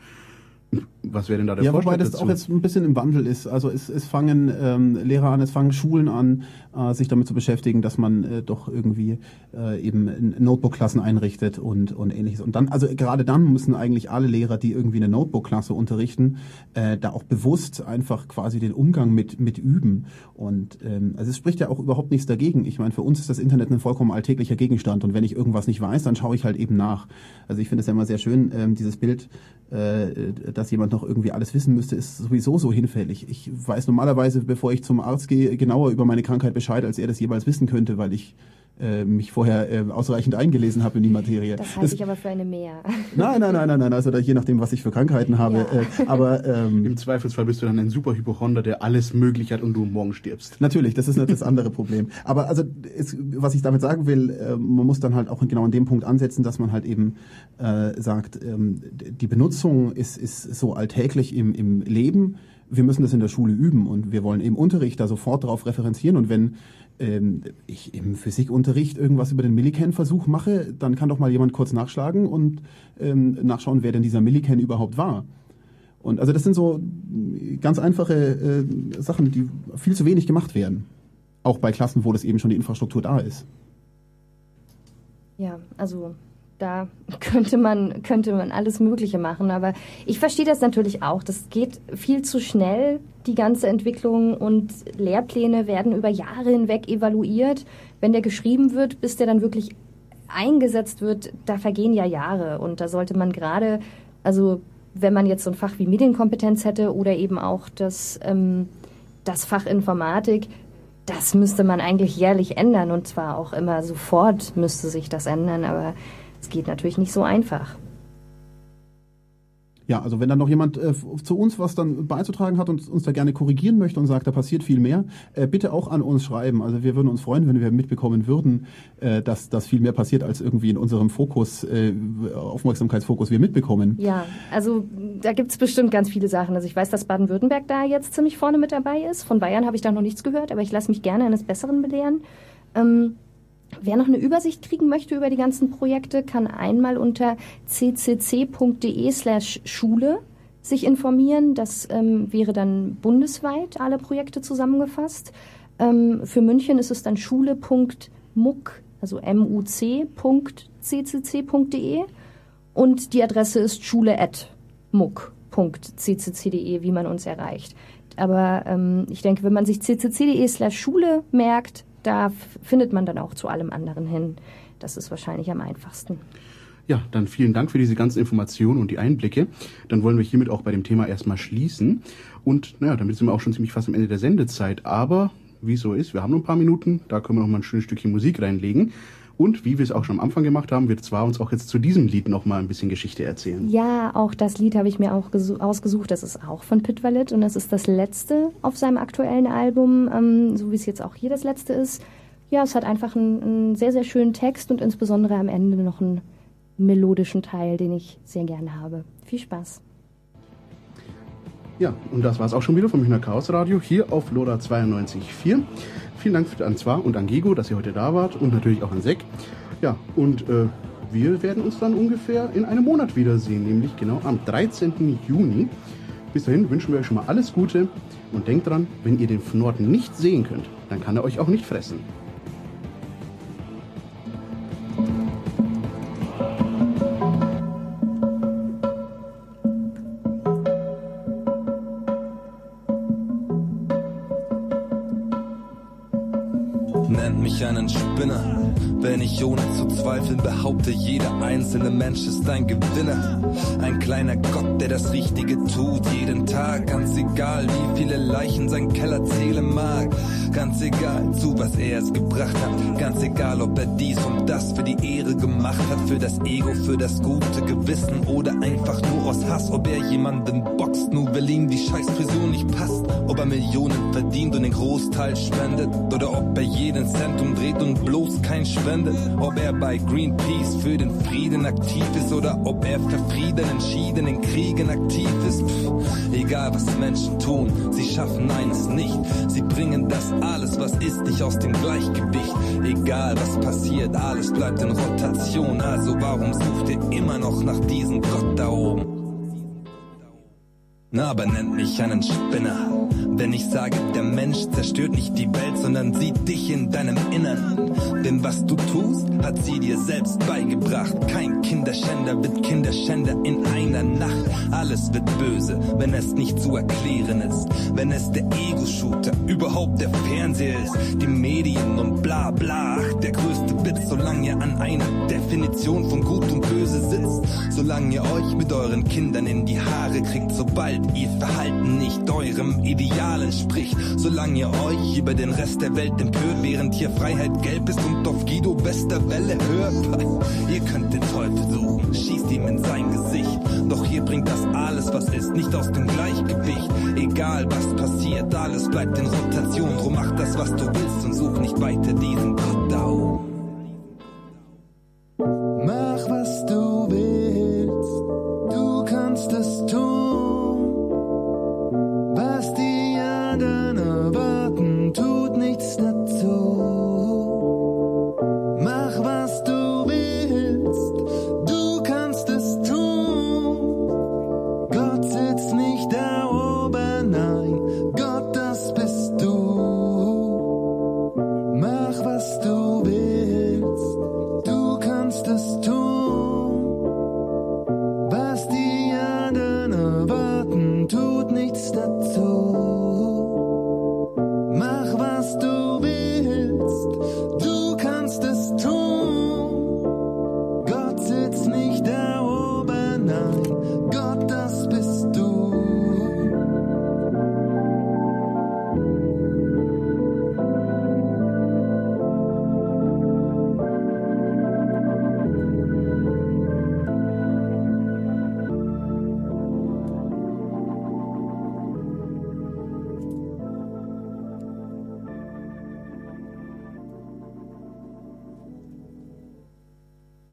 Was wäre denn da der ja, Vorschlag wobei das dazu? auch jetzt ein bisschen im Wandel ist. Also es, es fangen ähm, Lehrer an, es fangen Schulen an, äh, sich damit zu beschäftigen, dass man äh, doch irgendwie äh, eben Notebook-Klassen einrichtet und, und ähnliches. Und dann, also gerade dann müssen eigentlich alle Lehrer, die irgendwie eine Notebook-Klasse unterrichten, äh, da auch bewusst einfach quasi den Umgang mit, mit üben. Und ähm, also es spricht ja auch überhaupt nichts dagegen. Ich meine, für uns ist das Internet ein vollkommen alltäglicher Gegenstand und wenn ich irgendwas nicht weiß, dann schaue ich halt eben nach. Also ich finde es ja immer sehr schön, ähm, dieses Bild, äh, dass jemand noch irgendwie alles wissen müsste, ist sowieso so hinfällig. Ich weiß normalerweise, bevor ich zum Arzt gehe, genauer über meine Krankheit Bescheid, als er das jeweils wissen könnte, weil ich äh, mich vorher äh, ausreichend eingelesen habe in die Materie. Das halte ich aber für eine Mehr. Nein, nein, nein, nein, nein. Also da, je nachdem, was ich für Krankheiten habe. Ja. Äh, aber ähm, im Zweifelsfall bist du dann ein super Hypochonder, der alles möglich hat und du morgen stirbst. Natürlich, das ist nicht das andere Problem. Aber also, es, was ich damit sagen will, äh, man muss dann halt auch genau an dem Punkt ansetzen, dass man halt eben äh, sagt, ähm, die Benutzung ist, ist so alltäglich im, im Leben wir müssen das in der Schule üben und wir wollen im Unterricht da sofort darauf referenzieren und wenn ähm, ich im Physikunterricht irgendwas über den Millikan-Versuch mache, dann kann doch mal jemand kurz nachschlagen und ähm, nachschauen, wer denn dieser Millikan überhaupt war. Und also das sind so ganz einfache äh, Sachen, die viel zu wenig gemacht werden. Auch bei Klassen, wo das eben schon die Infrastruktur da ist. Ja, also da könnte man, könnte man alles Mögliche machen. Aber ich verstehe das natürlich auch. Das geht viel zu schnell, die ganze Entwicklung. Und Lehrpläne werden über Jahre hinweg evaluiert. Wenn der geschrieben wird, bis der dann wirklich eingesetzt wird, da vergehen ja Jahre. Und da sollte man gerade, also wenn man jetzt so ein Fach wie Medienkompetenz hätte oder eben auch das, ähm, das Fach Informatik, das müsste man eigentlich jährlich ändern und zwar auch immer sofort müsste sich das ändern. Aber es geht natürlich nicht so einfach. Ja, also wenn dann noch jemand äh, zu uns was dann beizutragen hat und uns da gerne korrigieren möchte und sagt, da passiert viel mehr, äh, bitte auch an uns schreiben. Also wir würden uns freuen, wenn wir mitbekommen würden, äh, dass das viel mehr passiert, als irgendwie in unserem Fokus, äh, Aufmerksamkeitsfokus wir mitbekommen. Ja, also da gibt's bestimmt ganz viele Sachen. Also ich weiß, dass Baden-Württemberg da jetzt ziemlich vorne mit dabei ist. Von Bayern habe ich da noch nichts gehört, aber ich lasse mich gerne eines Besseren belehren. Ähm, Wer noch eine Übersicht kriegen möchte über die ganzen Projekte, kann einmal unter ccc.de slash Schule sich informieren. Das ähm, wäre dann bundesweit alle Projekte zusammengefasst. Ähm, für München ist es dann schule.muck, also muc.ccc.de und die Adresse ist schule.muck ccc.de, wie man uns erreicht. Aber ähm, ich denke, wenn man sich ccc.de slash Schule merkt, da findet man dann auch zu allem anderen hin. Das ist wahrscheinlich am einfachsten. Ja, dann vielen Dank für diese ganzen Informationen und die Einblicke. Dann wollen wir hiermit auch bei dem Thema erstmal schließen. Und naja, damit sind wir auch schon ziemlich fast am Ende der Sendezeit. Aber wie es so ist, wir haben noch ein paar Minuten, da können wir noch mal ein schönes Stückchen Musik reinlegen. Und wie wir es auch schon am Anfang gemacht haben, wird zwar uns auch jetzt zu diesem Lied noch mal ein bisschen Geschichte erzählen. Ja, auch das Lied habe ich mir auch ausgesucht. Das ist auch von Pit Valet und das ist das letzte auf seinem aktuellen Album, ähm, so wie es jetzt auch hier das letzte ist. Ja, es hat einfach einen, einen sehr, sehr schönen Text und insbesondere am Ende noch einen melodischen Teil, den ich sehr gerne habe. Viel Spaß. Ja, und das war es auch schon wieder vom Münchner Chaos Radio hier auf Lora 92.4. Vielen Dank an Zwar und an Gigo, dass ihr heute da wart und natürlich auch an Sek. Ja, und äh, wir werden uns dann ungefähr in einem Monat wiedersehen, nämlich genau am 13. Juni. Bis dahin wünschen wir euch schon mal alles Gute und denkt dran, wenn ihr den Fnord nicht sehen könnt, dann kann er euch auch nicht fressen. Behaupte, jeder einzelne Mensch ist ein Gewinner. Ein kleiner Gott, der das Richtige tut, jeden Tag. Ganz egal, wie viele Leichen sein Keller zählen mag. Ganz egal, zu was er es gebracht hat. Ganz egal, ob er dies und das für die Ehre gemacht hat. Für das Ego, für das gute Gewissen oder einfach nur aus Hass. Ob er jemanden boxt, nur weil ihm die scheiß Frisur nicht passt. Ob er Millionen verdient und den Großteil spendet. Oder ob er jeden Cent umdreht und bloß kein spendet. Ob er bei Greenpeace für den Frieden aktiv ist oder ob er für Frieden entschieden in Kriegen aktiv ist. Pff, egal was Menschen tun, sie schaffen eines nicht. Sie bringen das alles, was ist, nicht aus dem Gleichgewicht. Egal was passiert, alles bleibt in Rotation. Also warum sucht ihr immer noch nach diesem Gott da oben? Na, aber nennt mich einen Spinner. Wenn ich sage, der Mensch zerstört nicht die Welt, sondern sieht dich in deinem Innern. Denn was du tust, hat sie dir selbst beigebracht. Kein Kinderschänder wird Kinderschänder in einer Nacht. Alles wird böse, wenn es nicht zu erklären ist. Wenn es der Ego-Shooter, überhaupt der Fernseher ist, die Medien und bla bla. Ach, der größte Witz, solange ihr an einer Definition von Gut und Böse sitzt. Solange ihr euch mit euren Kindern in die Haare kriegt, sobald ihr Verhalten nicht eurem Ideal entspricht. Solange ihr euch über den Rest der Welt empört, während hier Freiheit gelb ist und auf Guido Westerwelle hört. Ihr könnt den Teufel suchen, schießt ihm in sein Gesicht. Doch hier bringt das alles, was ist, nicht aus dem Gleichgewicht. Egal was passiert, alles bleibt in Rotation. Drum mach das, was du willst und such nicht weiter diesen Gott da oben.